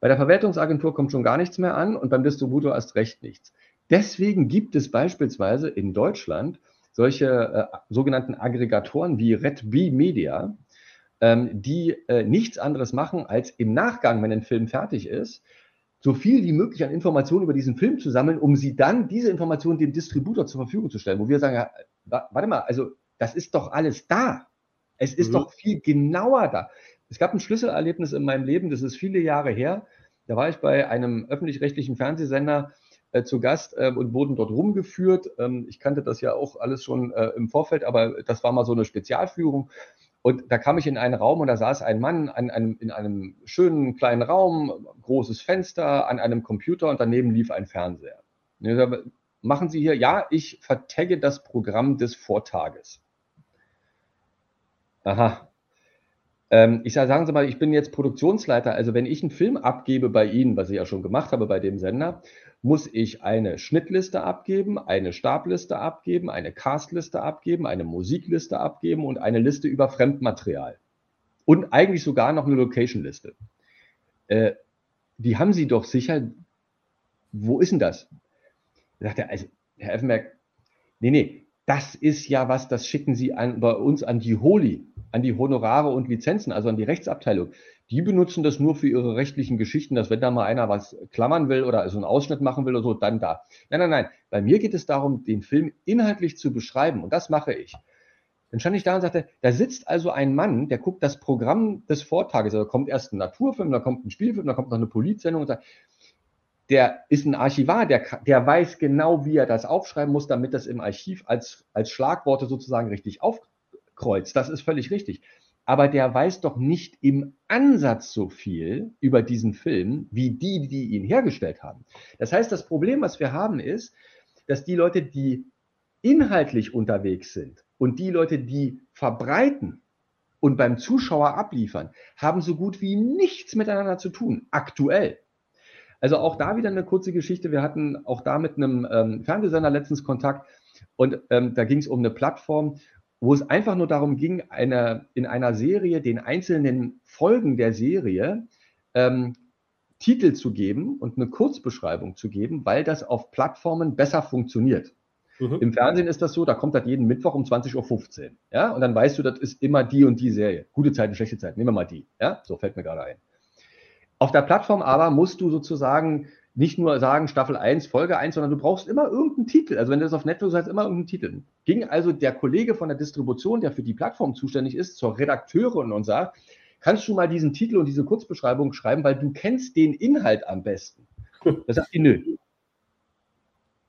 Bei der Verwertungsagentur kommt schon gar nichts mehr an und beim Distributor erst recht nichts. Deswegen gibt es beispielsweise in Deutschland solche äh, sogenannten Aggregatoren wie Red B Media, ähm, die äh, nichts anderes machen, als im Nachgang, wenn ein Film fertig ist, so viel wie möglich an Informationen über diesen Film zu sammeln, um sie dann, diese Informationen dem Distributor zur Verfügung zu stellen, wo wir sagen, ja, warte mal, also das ist doch alles da. Es ist mhm. doch viel genauer da. Es gab ein Schlüsselerlebnis in meinem Leben, das ist viele Jahre her. Da war ich bei einem öffentlich-rechtlichen Fernsehsender äh, zu Gast äh, und wurden dort rumgeführt. Ähm, ich kannte das ja auch alles schon äh, im Vorfeld, aber das war mal so eine Spezialführung. Und da kam ich in einen Raum und da saß ein Mann an einem, in einem schönen kleinen Raum, großes Fenster, an einem Computer und daneben lief ein Fernseher. Sagte, machen Sie hier, ja, ich vertagge das Programm des Vortages. Aha. Ähm, ich sage, sagen Sie mal, ich bin jetzt Produktionsleiter, also wenn ich einen Film abgebe bei Ihnen, was ich ja schon gemacht habe bei dem Sender, muss ich eine Schnittliste abgeben, eine Stabliste abgeben, eine Castliste abgeben, eine Musikliste abgeben und eine Liste über Fremdmaterial. Und eigentlich sogar noch eine Location-Liste. Äh, die haben Sie doch sicher. Wo ist denn das? Da sagt er, also, Herr Effenberg, nee, nee, das ist ja was, das schicken Sie an, bei uns an die Holi, an die Honorare und Lizenzen, also an die Rechtsabteilung die benutzen das nur für ihre rechtlichen Geschichten, dass wenn da mal einer was klammern will oder so einen Ausschnitt machen will oder so, dann da. Nein, nein, nein. Bei mir geht es darum, den Film inhaltlich zu beschreiben und das mache ich. Dann stand ich da und sagte, da sitzt also ein Mann, der guckt das Programm des Vortages. Also da kommt erst ein Naturfilm, dann kommt ein Spielfilm, dann kommt noch eine Polizsendung und sagt, der ist ein Archivar, der, der weiß genau, wie er das aufschreiben muss, damit das im Archiv als, als Schlagworte sozusagen richtig aufkreuzt. Das ist völlig richtig aber der weiß doch nicht im Ansatz so viel über diesen Film wie die, die ihn hergestellt haben. Das heißt, das Problem, was wir haben, ist, dass die Leute, die inhaltlich unterwegs sind und die Leute, die verbreiten und beim Zuschauer abliefern, haben so gut wie nichts miteinander zu tun, aktuell. Also auch da wieder eine kurze Geschichte. Wir hatten auch da mit einem ähm, Fernsehsender letztens Kontakt und ähm, da ging es um eine Plattform wo es einfach nur darum ging, eine, in einer Serie den einzelnen Folgen der Serie ähm, Titel zu geben und eine Kurzbeschreibung zu geben, weil das auf Plattformen besser funktioniert. Mhm. Im Fernsehen ist das so, da kommt das jeden Mittwoch um 20.15 Uhr. Ja? Und dann weißt du, das ist immer die und die Serie. Gute Zeiten, schlechte Zeiten, nehmen wir mal die. Ja? So fällt mir gerade ein. Auf der Plattform aber musst du sozusagen nicht nur sagen Staffel 1, Folge 1, sondern du brauchst immer irgendeinen Titel. Also wenn du das auf Netflix hast, immer irgendeinen Titel. Ging also der Kollege von der Distribution, der für die Plattform zuständig ist, zur Redakteurin und sagt, kannst du mal diesen Titel und diese Kurzbeschreibung schreiben, weil du kennst den Inhalt am besten. Da sagt die, nö.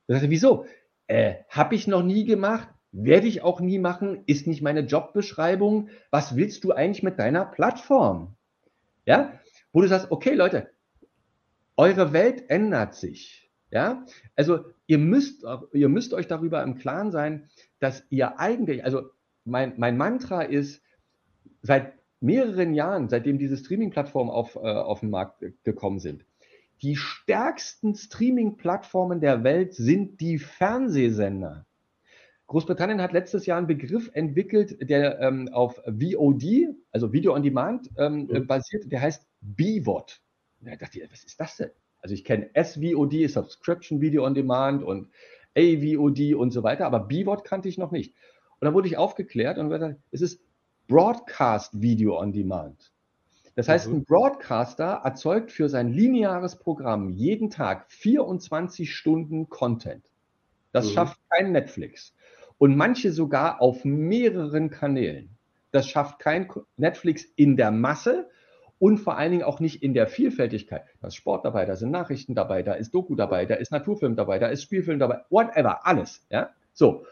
Da sagt er, wieso? Äh, Habe ich noch nie gemacht, werde ich auch nie machen, ist nicht meine Jobbeschreibung. Was willst du eigentlich mit deiner Plattform? Ja, wo du sagst, okay, Leute, eure Welt ändert sich. Ja, also ihr müsst, ihr müsst euch darüber im Klaren sein, dass ihr eigentlich, also mein, mein Mantra ist, seit mehreren Jahren, seitdem diese Streaming-Plattformen auf, äh, auf den Markt gekommen sind, die stärksten Streaming-Plattformen der Welt sind die Fernsehsender. Großbritannien hat letztes Jahr einen Begriff entwickelt, der ähm, auf VOD, also Video on Demand, ähm, mhm. basiert, der heißt BVOD. Und da dachte ich, was ist das denn? Also ich kenne SVOD, Subscription Video on Demand und AVOD und so weiter, aber BVOD kannte ich noch nicht. Und dann wurde ich aufgeklärt und gesagt, es ist Broadcast Video on Demand. Das heißt, mhm. ein Broadcaster erzeugt für sein lineares Programm jeden Tag 24 Stunden Content. Das mhm. schafft kein Netflix. Und manche sogar auf mehreren Kanälen. Das schafft kein Netflix in der Masse, und vor allen Dingen auch nicht in der Vielfältigkeit. Da ist Sport dabei, da sind Nachrichten dabei, da ist Doku dabei, da ist Naturfilm dabei, da ist Spielfilm dabei, whatever, alles. Ja? So.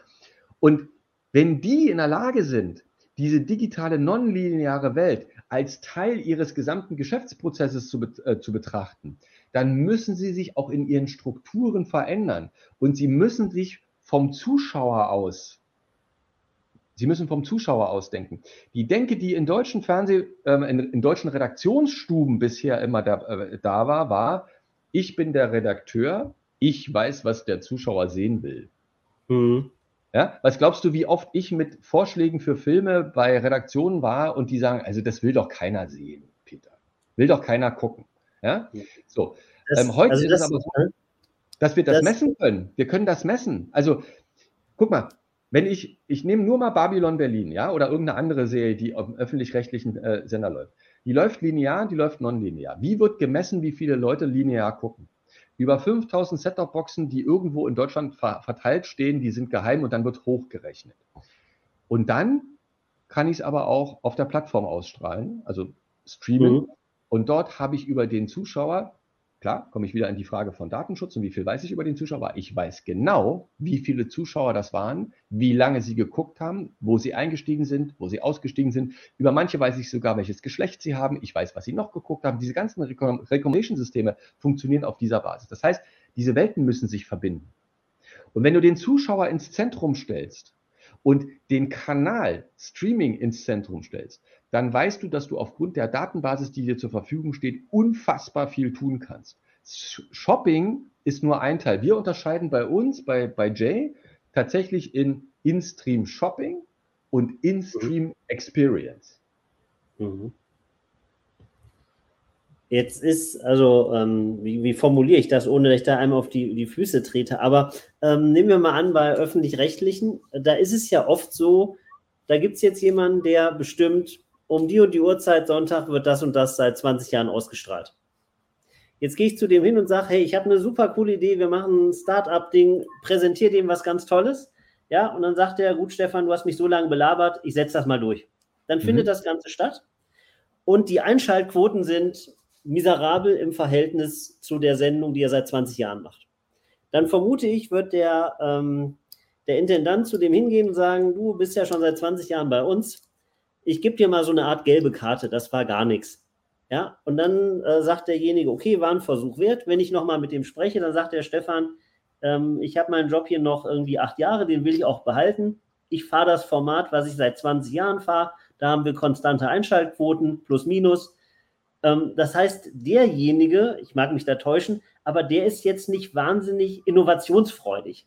Und wenn die in der Lage sind, diese digitale nonlineare Welt als Teil ihres gesamten Geschäftsprozesses zu, äh, zu betrachten, dann müssen sie sich auch in ihren Strukturen verändern und sie müssen sich vom Zuschauer aus Sie müssen vom Zuschauer ausdenken. Die Denke, die in deutschen Fernseh, äh, in, in, deutschen Redaktionsstuben bisher immer da, äh, da war, war, ich bin der Redakteur, ich weiß, was der Zuschauer sehen will. Mhm. Ja, was glaubst du, wie oft ich mit Vorschlägen für Filme bei Redaktionen war und die sagen, also das will doch keiner sehen, Peter. Will doch keiner gucken. Ja, so. Das, ähm, heute also ist es aber so, dass wir das, das messen können. Wir können das messen. Also, guck mal, wenn ich, ich nehme nur mal Babylon Berlin, ja, oder irgendeine andere Serie, die auf dem öffentlich-rechtlichen äh, Sender läuft. Die läuft linear, die läuft nonlinear. Wie wird gemessen, wie viele Leute linear gucken? Über 5000 Set-Top-Boxen, die irgendwo in Deutschland ver verteilt stehen, die sind geheim und dann wird hochgerechnet. Und dann kann ich es aber auch auf der Plattform ausstrahlen, also streamen. Mhm. Und dort habe ich über den Zuschauer Klar, komme ich wieder an die Frage von Datenschutz und wie viel weiß ich über den Zuschauer. Ich weiß genau, wie viele Zuschauer das waren, wie lange sie geguckt haben, wo sie eingestiegen sind, wo sie ausgestiegen sind. Über manche weiß ich sogar, welches Geschlecht sie haben. Ich weiß, was sie noch geguckt haben. Diese ganzen Recommendation-Systeme funktionieren auf dieser Basis. Das heißt, diese Welten müssen sich verbinden. Und wenn du den Zuschauer ins Zentrum stellst und den Kanal Streaming ins Zentrum stellst, dann weißt du, dass du aufgrund der Datenbasis, die dir zur Verfügung steht, unfassbar viel tun kannst. Shopping ist nur ein Teil. Wir unterscheiden bei uns, bei, bei Jay, tatsächlich in In-Stream Shopping und In-Stream mhm. Experience. Mhm. Jetzt ist, also, ähm, wie, wie, formuliere ich das, ohne dass ich da einmal auf die, die Füße trete? Aber ähm, nehmen wir mal an, bei öffentlich-rechtlichen, da ist es ja oft so, da gibt es jetzt jemanden, der bestimmt, um die und die Uhrzeit Sonntag wird das und das seit 20 Jahren ausgestrahlt. Jetzt gehe ich zu dem hin und sage, hey, ich habe eine super coole Idee, wir machen ein Start-up-Ding, präsentiere dem was ganz Tolles. Ja, und dann sagt er, gut, Stefan, du hast mich so lange belabert, ich setze das mal durch. Dann mhm. findet das Ganze statt. Und die Einschaltquoten sind miserabel im Verhältnis zu der Sendung, die er seit 20 Jahren macht. Dann vermute ich, wird der, ähm, der Intendant zu dem hingehen und sagen, du bist ja schon seit 20 Jahren bei uns, ich gebe dir mal so eine Art gelbe Karte, das war gar nichts. Ja, und dann äh, sagt derjenige, okay, war ein Versuch wert. Wenn ich nochmal mit dem spreche, dann sagt der Stefan, ähm, ich habe meinen Job hier noch irgendwie acht Jahre, den will ich auch behalten. Ich fahre das Format, was ich seit 20 Jahren fahre. Da haben wir konstante Einschaltquoten, plus minus. Ähm, das heißt, derjenige, ich mag mich da täuschen, aber der ist jetzt nicht wahnsinnig innovationsfreudig.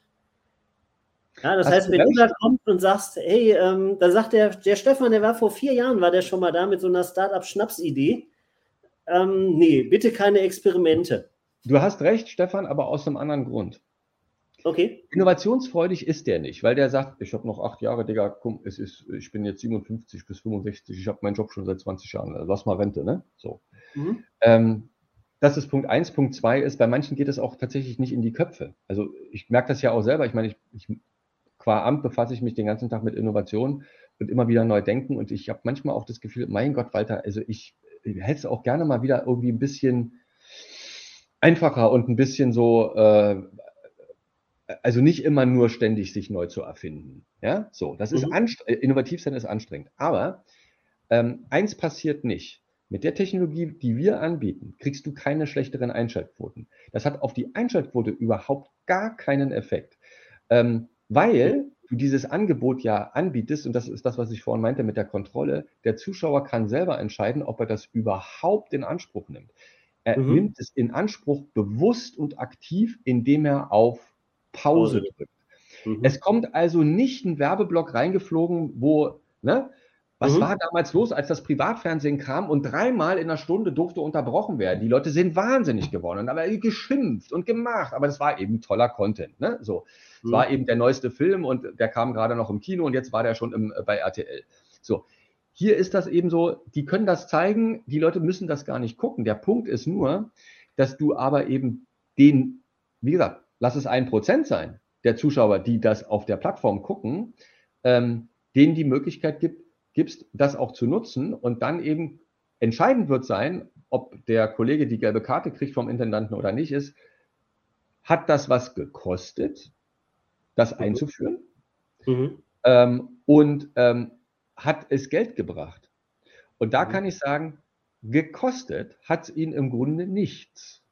Ja, das Hast heißt, wenn recht? du da kommst und sagst, hey, ähm, da sagt der, der Stefan, der war vor vier Jahren, war der schon mal da mit so einer Startup-Schnaps-Idee. Ähm, nee, bitte keine Experimente. Du hast recht, Stefan, aber aus einem anderen Grund. Okay. Innovationsfreudig ist der nicht, weil der sagt, ich habe noch acht Jahre, Digga, komm, es ist, ich bin jetzt 57 bis 65, ich habe meinen Job schon seit 20 Jahren, also lass mal Rente, ne? So. Mhm. Ähm, das ist Punkt eins. Punkt zwei ist, bei manchen geht es auch tatsächlich nicht in die Köpfe. Also ich merke das ja auch selber. Ich meine, ich, ich qua Amt befasse ich mich den ganzen Tag mit Innovation und immer wieder neu denken. Und ich habe manchmal auch das Gefühl, mein Gott, Walter, also ich, ich hätte es auch gerne mal wieder irgendwie ein bisschen einfacher und ein bisschen so, äh, also nicht immer nur ständig sich neu zu erfinden. Ja, so, das ist mhm. innovativ sein ist anstrengend. Aber ähm, eins passiert nicht. Mit der Technologie, die wir anbieten, kriegst du keine schlechteren Einschaltquoten. Das hat auf die Einschaltquote überhaupt gar keinen Effekt. Ähm, weil du dieses Angebot ja anbietest, und das ist das, was ich vorhin meinte mit der Kontrolle, der Zuschauer kann selber entscheiden, ob er das überhaupt in Anspruch nimmt. Er mhm. nimmt es in Anspruch bewusst und aktiv, indem er auf Pause drückt. Mhm. Es kommt also nicht ein Werbeblock reingeflogen, wo, ne, was mhm. war damals los, als das Privatfernsehen kam und dreimal in einer Stunde durfte unterbrochen werden? Die Leute sind wahnsinnig geworden und aber geschimpft und gemacht, aber das war eben toller Content. Ne? So, es mhm. war eben der neueste Film und der kam gerade noch im Kino und jetzt war der schon im, äh, bei RTL. So, hier ist das eben so, die können das zeigen, die Leute müssen das gar nicht gucken. Der Punkt ist nur, dass du aber eben den, wie gesagt, lass es ein Prozent sein, der Zuschauer, die das auf der Plattform gucken, ähm, denen die Möglichkeit gibt, gibst, das auch zu nutzen und dann eben entscheidend wird sein, ob der Kollege die gelbe Karte kriegt vom Intendanten oder nicht, ist, hat das was gekostet, das mhm. einzuführen? Mhm. Ähm, und ähm, hat es Geld gebracht? Und da mhm. kann ich sagen, gekostet hat es ihn im Grunde nichts.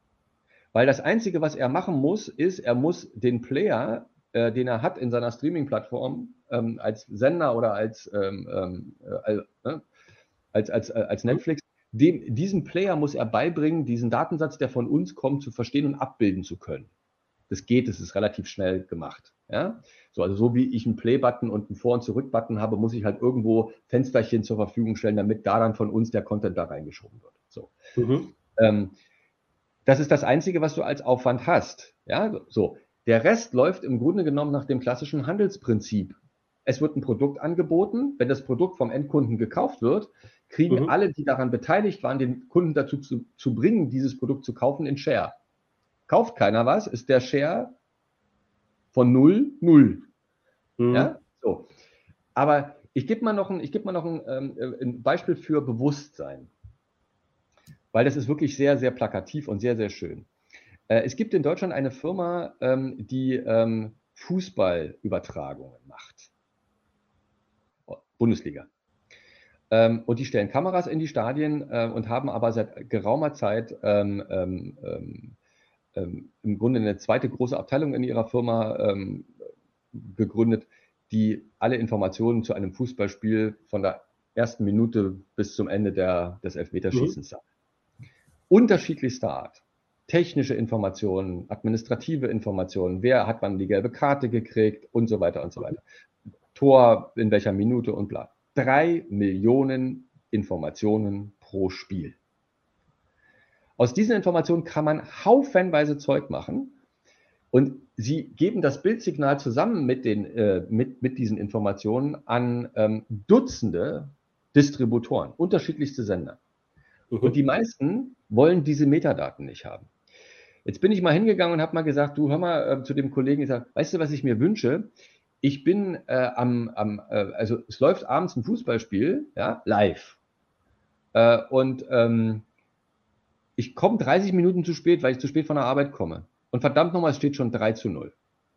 Weil das Einzige, was er machen muss, ist, er muss den Player äh, den er hat in seiner Streaming-Plattform ähm, als Sender oder als, ähm, ähm äh, äh, als, als, äh, als Netflix, dem, diesem Player muss er beibringen, diesen Datensatz, der von uns kommt, zu verstehen und abbilden zu können. Das geht, das ist relativ schnell gemacht. Ja? So, also so wie ich einen Play-Button und einen Vor- und Zurück-Button habe, muss ich halt irgendwo Fensterchen zur Verfügung stellen, damit da dann von uns der Content da reingeschoben wird. So. Mhm. Ähm, das ist das Einzige, was du als Aufwand hast. Ja, so. Der Rest läuft im Grunde genommen nach dem klassischen Handelsprinzip. es wird ein Produkt angeboten. Wenn das Produkt vom Endkunden gekauft wird, kriegen Mhm. alle, die daran beteiligt waren, den Kunden dazu zu, zu bringen, dieses Produkt zu kaufen, in Share. Kauft keiner was, ist der Share von 0, 0. Mhm. Ja? So. Aber ich gebe mal noch ein, ich geb mal noch ein, ähm, äh, ein Beispiel für Bewusstsein. Weil das ist wirklich sehr, sehr plakativ und sehr, sehr schön. Äh, es gibt in Deutschland eine Firma, ähm, die ähm, Fußballübertragungen macht. Oh, Bundesliga. Ähm, und die stellen Kameras in die Stadien äh, und haben aber seit geraumer Zeit im Grunde eine zweite große Abteilung in ihrer Firma gegründet, die alle Informationen zu einem Fußballspiel von der ersten Minute bis zum Ende der, des Elfmeterschießens sammelt. Unterschiedlichster Art. Technische Informationen, administrative Informationen, wer hat wann die gelbe Karte gekriegt und so weiter und so weiter. Tor in welcher Minute und bla. Drei Millionen Informationen pro Spiel. Aus diesen Informationen kann man haufenweise Zeug machen und sie geben das Bildsignal zusammen mit, den, äh, mit, mit diesen Informationen an ähm, Dutzende Distributoren, unterschiedlichste Sender. Mhm. Und die meisten wollen diese Metadaten nicht haben. Jetzt bin ich mal hingegangen und habe mal gesagt, du hör mal äh, zu dem Kollegen gesagt, weißt du, was ich mir wünsche? Ich bin äh, am, am äh, also es läuft abends ein Fußballspiel, ja, live. Äh, und ähm, ich komme 30 Minuten zu spät, weil ich zu spät von der Arbeit komme. Und verdammt nochmal, es steht schon 3 zu 0.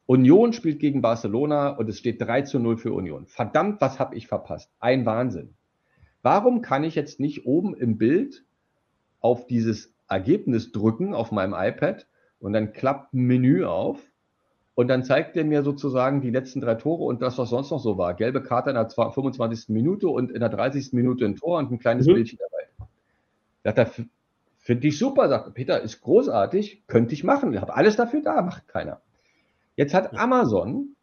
Union spielt gegen Barcelona und es steht 3 zu 0 für Union. Verdammt, was habe ich verpasst? Ein Wahnsinn. Warum kann ich jetzt nicht oben im Bild auf dieses Ergebnis drücken auf meinem iPad und dann klappt ein Menü auf und dann zeigt er mir sozusagen die letzten drei Tore und das, was sonst noch so war. Gelbe Karte in der 25. Minute und in der 30. Minute ein Tor und ein kleines Mhm. Bildchen dabei. Sagt er, "F- finde ich super, sagt er, Peter, ist großartig, könnte ich machen. Ich habe alles dafür da, macht keiner. Jetzt hat Amazon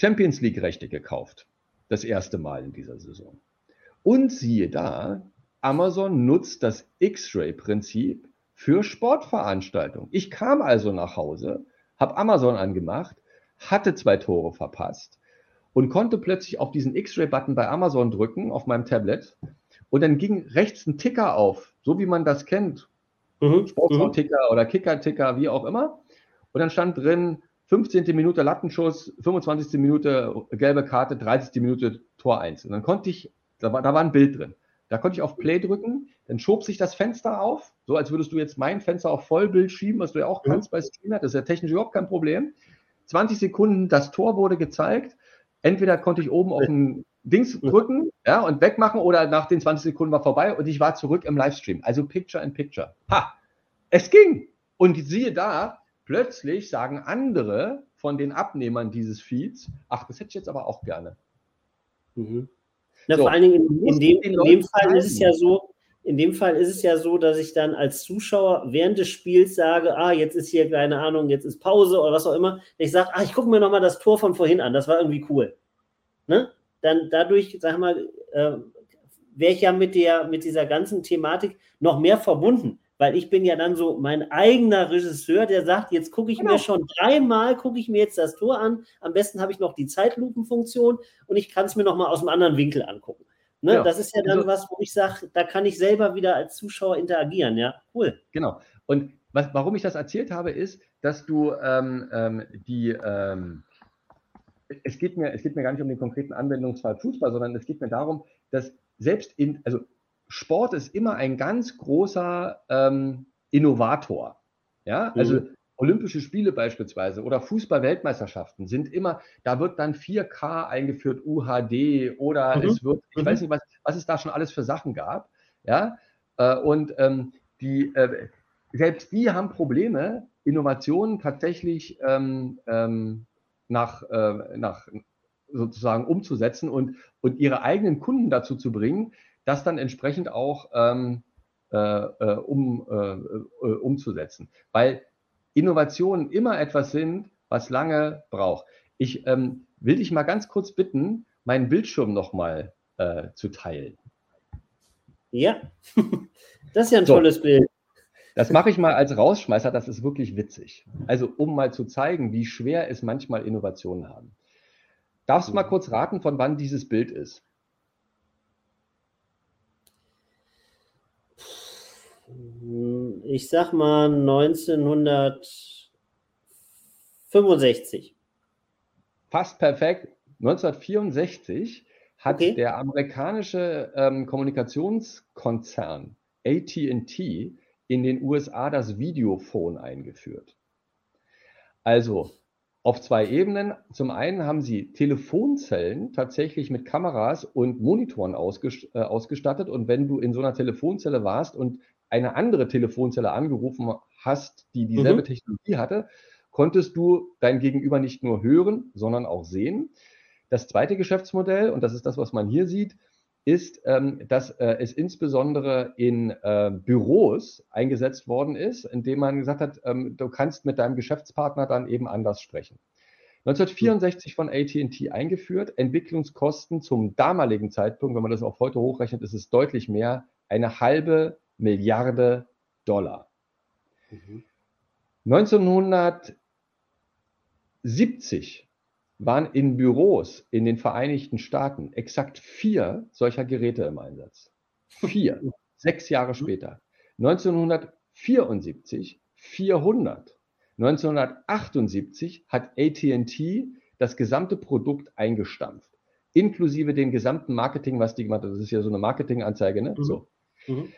Champions League-Rechte gekauft. Das erste Mal in dieser Saison. Und siehe da, Amazon nutzt das X-Ray-Prinzip für Sportveranstaltungen. Ich kam also nach Hause, habe Amazon angemacht, hatte zwei Tore verpasst und konnte plötzlich auf diesen X-Ray-Button bei Amazon drücken, auf meinem Tablet. Und dann ging rechts ein Ticker auf, so wie man das kennt. Mhm. Mhm. Sportschau-Ticker oder Kicker-Ticker, wie auch immer. Und dann stand drin, 15. Minute Lattenschuss, 25. Minute gelbe Karte, 30. Minute Tor 1. Und dann konnte ich, da war, da war ein Bild drin. Da konnte ich auf Play drücken, dann schob sich das Fenster auf, so als würdest du jetzt mein Fenster auf Vollbild schieben, was du ja auch kannst bei Streamer, das ist ja technisch überhaupt kein Problem. 20 Sekunden, das Tor wurde gezeigt. Entweder konnte ich oben auf ein Dings drücken ja, und wegmachen oder nach den 20 Sekunden war vorbei und ich war zurück im Livestream. Also Picture in Picture. Ha! Es ging! Und siehe da, plötzlich sagen andere von den Abnehmern dieses Feeds, ach, das hätte ich jetzt aber auch gerne. Mhm. Na, So, vor allen Dingen in, in, dem, in dem Fall ist es ja so, in dem Fall ist es ja so, dass ich dann als Zuschauer während des Spiels sage, ah, jetzt ist hier, keine Ahnung, jetzt ist Pause oder was auch immer. Ich sage, ah, ich gucke mir nochmal das Tor von vorhin an, das war irgendwie cool. Ne? Dann dadurch, sag mal, äh, wäre ich ja mit, der, mit dieser ganzen Thematik noch mehr verbunden, weil ich bin ja dann so mein eigener Regisseur, der sagt, jetzt gucke ich Genau. mir schon dreimal, gucke ich mir jetzt das Tor an, am besten habe ich noch die Zeitlupenfunktion und ich kann es mir nochmal aus einem anderen Winkel angucken. Ne? Ja. Das ist ja dann Also- was, wo ich sage, da kann ich selber wieder als Zuschauer interagieren, ja, cool. Genau. Und was, warum ich das erzählt habe, ist, dass du ähm, ähm, die, ähm, es geht, mir, es geht mir gar nicht um den konkreten Anwendungsfall Fußball, sondern es geht mir darum, dass selbst in, also Sport ist immer ein ganz großer ähm, Innovator. Ja, also Mhm. Olympische Spiele beispielsweise oder Fußball-Weltmeisterschaften sind immer, da wird dann 4K eingeführt, UHD oder Mhm. es wird, ich Mhm. weiß nicht, was, was es da schon alles für Sachen gab. Ja, äh, und ähm, die, äh, selbst die haben Probleme, Innovationen tatsächlich ähm, ähm, nach, äh, nach sozusagen umzusetzen und, und ihre eigenen Kunden dazu zu bringen, das dann entsprechend auch ähm, äh, äh, um, äh, äh, umzusetzen. Weil Innovationen immer etwas sind, was lange braucht. Ich ähm, will dich mal ganz kurz bitten, meinen Bildschirm nochmal äh, zu teilen. Ja, das ist ja ein So. tolles Bild. Das mache ich mal als Rausschmeißer, das ist wirklich witzig. Also um mal zu zeigen, wie schwer es manchmal Innovationen haben. Darfst du mal kurz raten, von wann dieses Bild ist? Ich sag mal 1965. Fast perfekt. 1964 hat Okay. der amerikanische ähm, Kommunikationskonzern AT&T in den USA das Videophone eingeführt. Also auf zwei Ebenen. Zum einen haben sie Telefonzellen tatsächlich mit Kameras und Monitoren äh, ausgestattet. Und wenn du in so einer Telefonzelle warst und eine andere Telefonzelle angerufen hast, die dieselbe Mhm. Technologie hatte, konntest du dein Gegenüber nicht nur hören, sondern auch sehen. Das zweite Geschäftsmodell, und das ist das, was man hier sieht, ist, ähm, dass äh, es insbesondere in äh, Büros eingesetzt worden ist, indem man gesagt hat, ähm, du kannst mit deinem Geschäftspartner dann eben anders sprechen. 1964 von AT&T eingeführt, Entwicklungskosten zum damaligen Zeitpunkt, wenn man das auf heute hochrechnet, ist es deutlich mehr, eine halbe Milliarde Dollar. Mhm. 1970 waren in Büros in den Vereinigten Staaten exakt vier solcher Geräte im Einsatz. Vier. Sechs Jahre später. 1974 400. 1978 hat AT&T das gesamte Produkt eingestampft. Inklusive dem gesamten Marketing, was die gemacht hat. Das ist ja so eine Marketinganzeige, ne? Mhm. So. Mhm.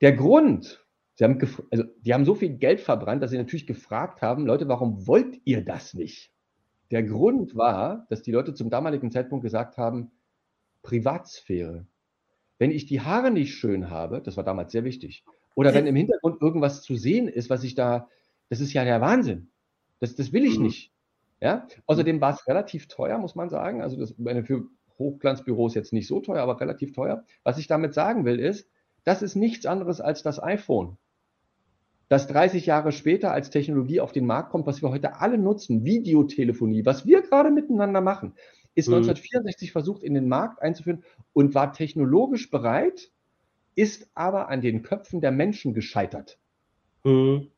Der Grund, sie haben, also, die haben so viel Geld verbrannt, dass sie natürlich gefragt haben, Leute, warum wollt ihr das nicht? Der Grund war, dass die Leute zum damaligen Zeitpunkt gesagt haben, Privatsphäre. Wenn ich die Haare nicht schön habe, das war damals sehr wichtig, oder wenn im Hintergrund irgendwas zu sehen ist, was ich da, das ist ja der Wahnsinn. Das, das will ich Mhm. nicht. Ja? Außerdem war es relativ teuer, muss man sagen. Also das für Hochglanzbüros jetzt nicht so teuer, aber relativ teuer. Was ich damit sagen will, ist, das ist nichts anderes als das iPhone. Das 30 Jahre später als Technologie auf den Markt kommt, was wir heute alle nutzen, Videotelefonie, was wir gerade miteinander machen, ist Mhm. 1964 versucht in den Markt einzuführen und war technologisch bereit, ist aber an den Köpfen der Menschen gescheitert. Mhm.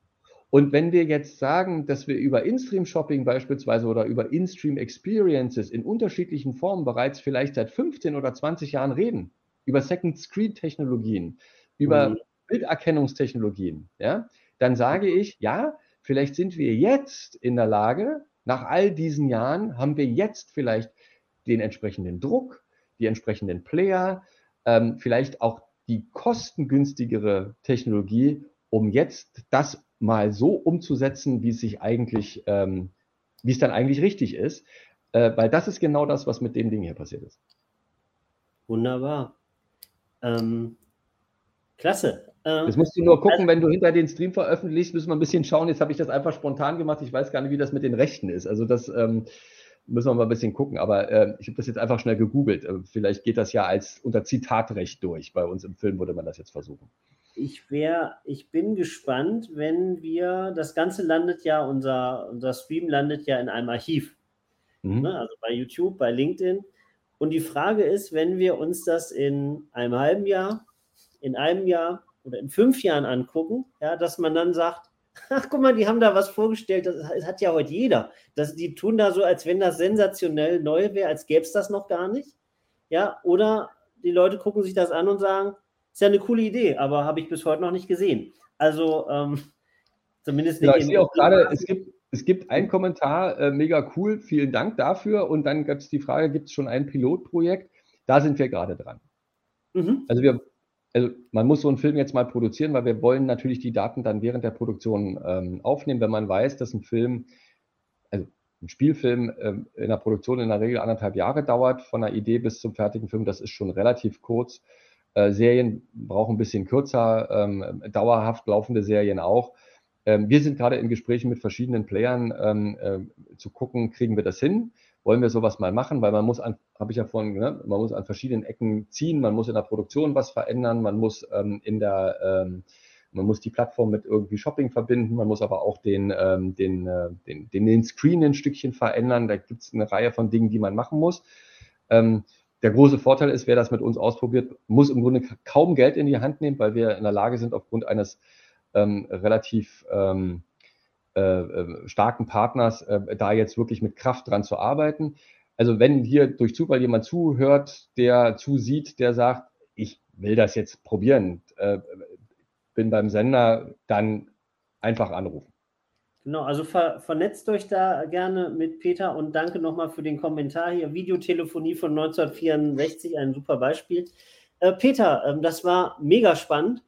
Und wenn wir jetzt sagen, dass wir über In-Stream-Shopping beispielsweise oder über In-Stream-Experiences in unterschiedlichen Formen bereits vielleicht seit 15 oder 20 Jahren reden, über Second-Screen-Technologien, über Mhm. Bilderkennungstechnologien, ja, dann sage ich, ja, vielleicht sind wir jetzt in der Lage, nach all diesen Jahren haben wir jetzt vielleicht den entsprechenden Druck, die entsprechenden Player, ähm, vielleicht auch die kostengünstigere Technologie, um jetzt das mal so umzusetzen, wie es sich eigentlich, ähm, wie es dann eigentlich richtig ist, äh, weil das ist genau das, was mit dem Ding hier passiert ist. Wunderbar. Ähm, klasse. Ähm, Jetzt musst du nur gucken, wenn du hinter den Stream veröffentlichst, müssen wir ein bisschen schauen. Jetzt habe ich das einfach spontan gemacht. Ich weiß gar nicht, wie das mit den Rechten ist. Also das ähm, müssen wir mal ein bisschen gucken. Aber äh, ich habe das jetzt einfach schnell gegoogelt. Äh, vielleicht geht das ja als unter Zitatrecht durch. Bei uns im Film würde man das jetzt versuchen. ich wäre, ich bin gespannt, wenn wir, das Ganze landet ja, unser, unser Stream landet ja in einem Archiv. Mhm. Ne? Also bei YouTube, bei LinkedIn. Und die Frage ist, wenn wir uns das in einem halben Jahr, in einem Jahr oder in fünf Jahren angucken, ja, dass man dann sagt, ach guck mal, die haben da was vorgestellt, das hat ja heute jeder. Das, die tun da so, als wenn das sensationell neu wäre, als gäbe es das noch gar nicht. Ja, oder die Leute gucken sich das an und sagen, ist ja eine coole Idee, aber habe ich bis heute noch nicht gesehen. Also ähm, zumindest Genau, nicht ich im- sehe auch gerade, es gibt, es gibt einen Kommentar, äh, mega cool, vielen Dank dafür. Und dann gibt es die Frage, gibt es schon ein Pilotprojekt? Da sind wir gerade dran. Mhm. Also wir, also man muss so einen Film jetzt mal produzieren, weil wir wollen natürlich die Daten dann während der Produktion ähm, aufnehmen, wenn man weiß, dass ein Film, also ein Spielfilm ähm, in der Produktion in der Regel anderthalb Jahre dauert, von der Idee bis zum fertigen Film, das ist schon relativ kurz. Äh, Serien brauchen ein bisschen kürzer, ähm, dauerhaft laufende Serien auch. Ähm, wir sind gerade in Gesprächen mit verschiedenen Playern ähm, äh, zu gucken, kriegen wir das hin? Wollen wir sowas mal machen? Weil man muss an, habe ich ja vorhin, ne, man muss an verschiedenen Ecken ziehen, man muss in der Produktion was verändern, man muss ähm, in der, ähm, man muss die Plattform mit irgendwie Shopping verbinden, man muss aber auch den, ähm, den, äh, den, den, den Screen ein Stückchen verändern. Da gibt es eine Reihe von Dingen, die man machen muss. Ähm, der große Vorteil ist, wer das mit uns ausprobiert, muss im Grunde kaum Geld in die Hand nehmen, weil wir in der Lage sind, aufgrund eines ähm, relativ ähm, äh, äh, starken Partners äh, da jetzt wirklich mit Kraft dran zu arbeiten. Also wenn hier durch Zufall jemand zuhört, der zusieht, der sagt, ich will das jetzt probieren, äh, bin beim Sender, dann einfach anrufen. Genau, also ver vernetzt euch da gerne mit Peter und danke nochmal für den Kommentar hier. Videotelefonie von 1964, ein super Beispiel. Äh, Peter, ähm, das war mega spannend,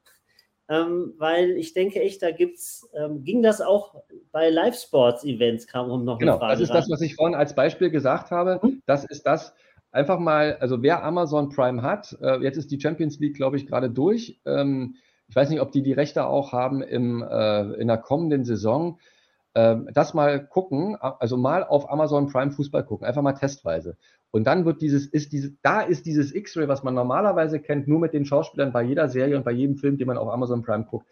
ähm, weil ich denke echt, da gibt's, ähm, ging das auch bei Live-Sports-Events, kam um noch genau, eine Frage. Das ist rein. das, was ich vorhin als Beispiel gesagt habe. Mhm. Das ist das, einfach mal, also wer Amazon Prime hat, äh, jetzt ist die Champions League, glaube ich, gerade durch. Ähm, ich weiß nicht, ob die die Rechte auch haben im, äh, in der kommenden Saison. Ähm, das mal gucken, also mal auf Amazon Prime Fußball gucken, einfach mal testweise. Und dann wird dieses, ist dieses, da ist dieses X-Ray, was man normalerweise kennt, nur mit den Schauspielern bei jeder Serie und bei jedem Film, den man auf Amazon Prime guckt,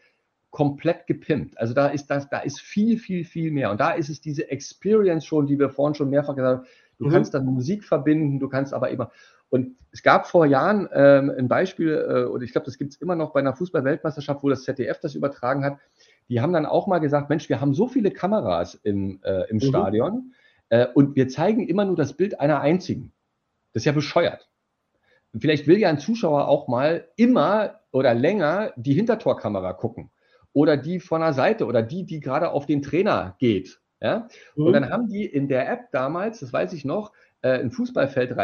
komplett gepimpt. Also da ist das, da ist viel, viel, viel mehr. Und da ist es diese Experience schon, die wir vorhin schon mehrfach gesagt haben. Du mhm. kannst dann Musik verbinden, du kannst aber immer. Und es gab vor Jahren ähm, ein Beispiel, äh, und ich glaube, das gibt es immer noch bei einer Fußball-Weltmeisterschaft, wo das ZDF das übertragen hat die haben dann auch mal gesagt, Mensch, wir haben so viele Kameras im, äh, im mhm. Stadion äh, und wir zeigen immer nur das Bild einer einzigen. Das ist ja bescheuert. Vielleicht will ja ein Zuschauer auch mal immer oder länger die Hintertorkamera gucken oder die von der Seite oder die, die gerade auf den Trainer geht. Ja? Mhm. Und dann haben die in der App damals, das weiß ich noch, äh, ein Fußballfeld äh,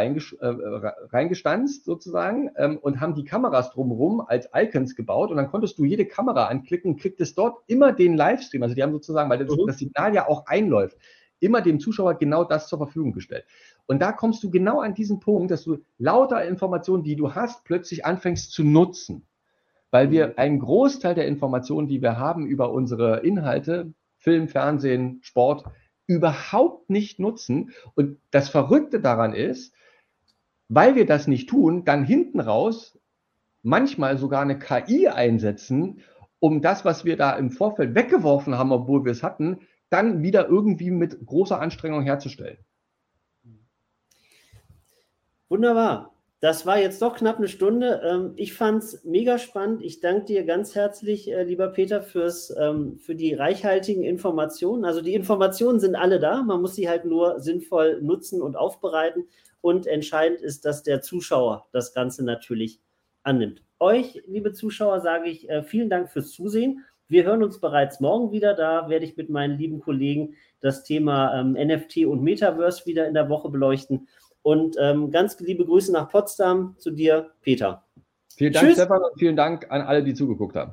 reingestanzt sozusagen ähm, und haben die Kameras drumherum als Icons gebaut und dann konntest du jede Kamera anklicken und kriegtest dort immer den Livestream, also die haben sozusagen, weil das, mhm. das Signal ja auch einläuft, immer dem Zuschauer genau das zur Verfügung gestellt. Und da kommst du genau an diesen Punkt, dass du lauter Informationen, die du hast, plötzlich anfängst zu nutzen. Weil wir mhm. einen Großteil der Informationen, die wir haben über unsere Inhalte, Film, Fernsehen, Sport, überhaupt nicht nutzen. Und das Verrückte daran ist, weil wir das nicht tun, dann hinten raus manchmal sogar eine KI einsetzen, um das, was wir da im Vorfeld weggeworfen haben, obwohl wir es hatten, dann wieder irgendwie mit großer Anstrengung herzustellen. Wunderbar. Das war jetzt doch knapp eine Stunde. Ähm, ich fand es mega spannend. Ich danke dir ganz herzlich, äh, lieber Peter, fürs, ähm, für die reichhaltigen Informationen. Also die Informationen sind alle da. Man muss sie halt nur sinnvoll nutzen und aufbereiten. Und entscheidend ist, dass der Zuschauer das Ganze natürlich annimmt. Euch, liebe Zuschauer, sage ich äh, vielen Dank fürs Zusehen. Wir hören uns bereits morgen wieder. Da werde ich mit meinen lieben Kollegen das Thema ähm, NFT und Metaverse wieder in der Woche beleuchten. Und ähm, ganz liebe Grüße nach Potsdam zu dir, Peter. Vielen Dank, Tschüss. Stefan, und vielen Dank an alle, die zugeguckt haben.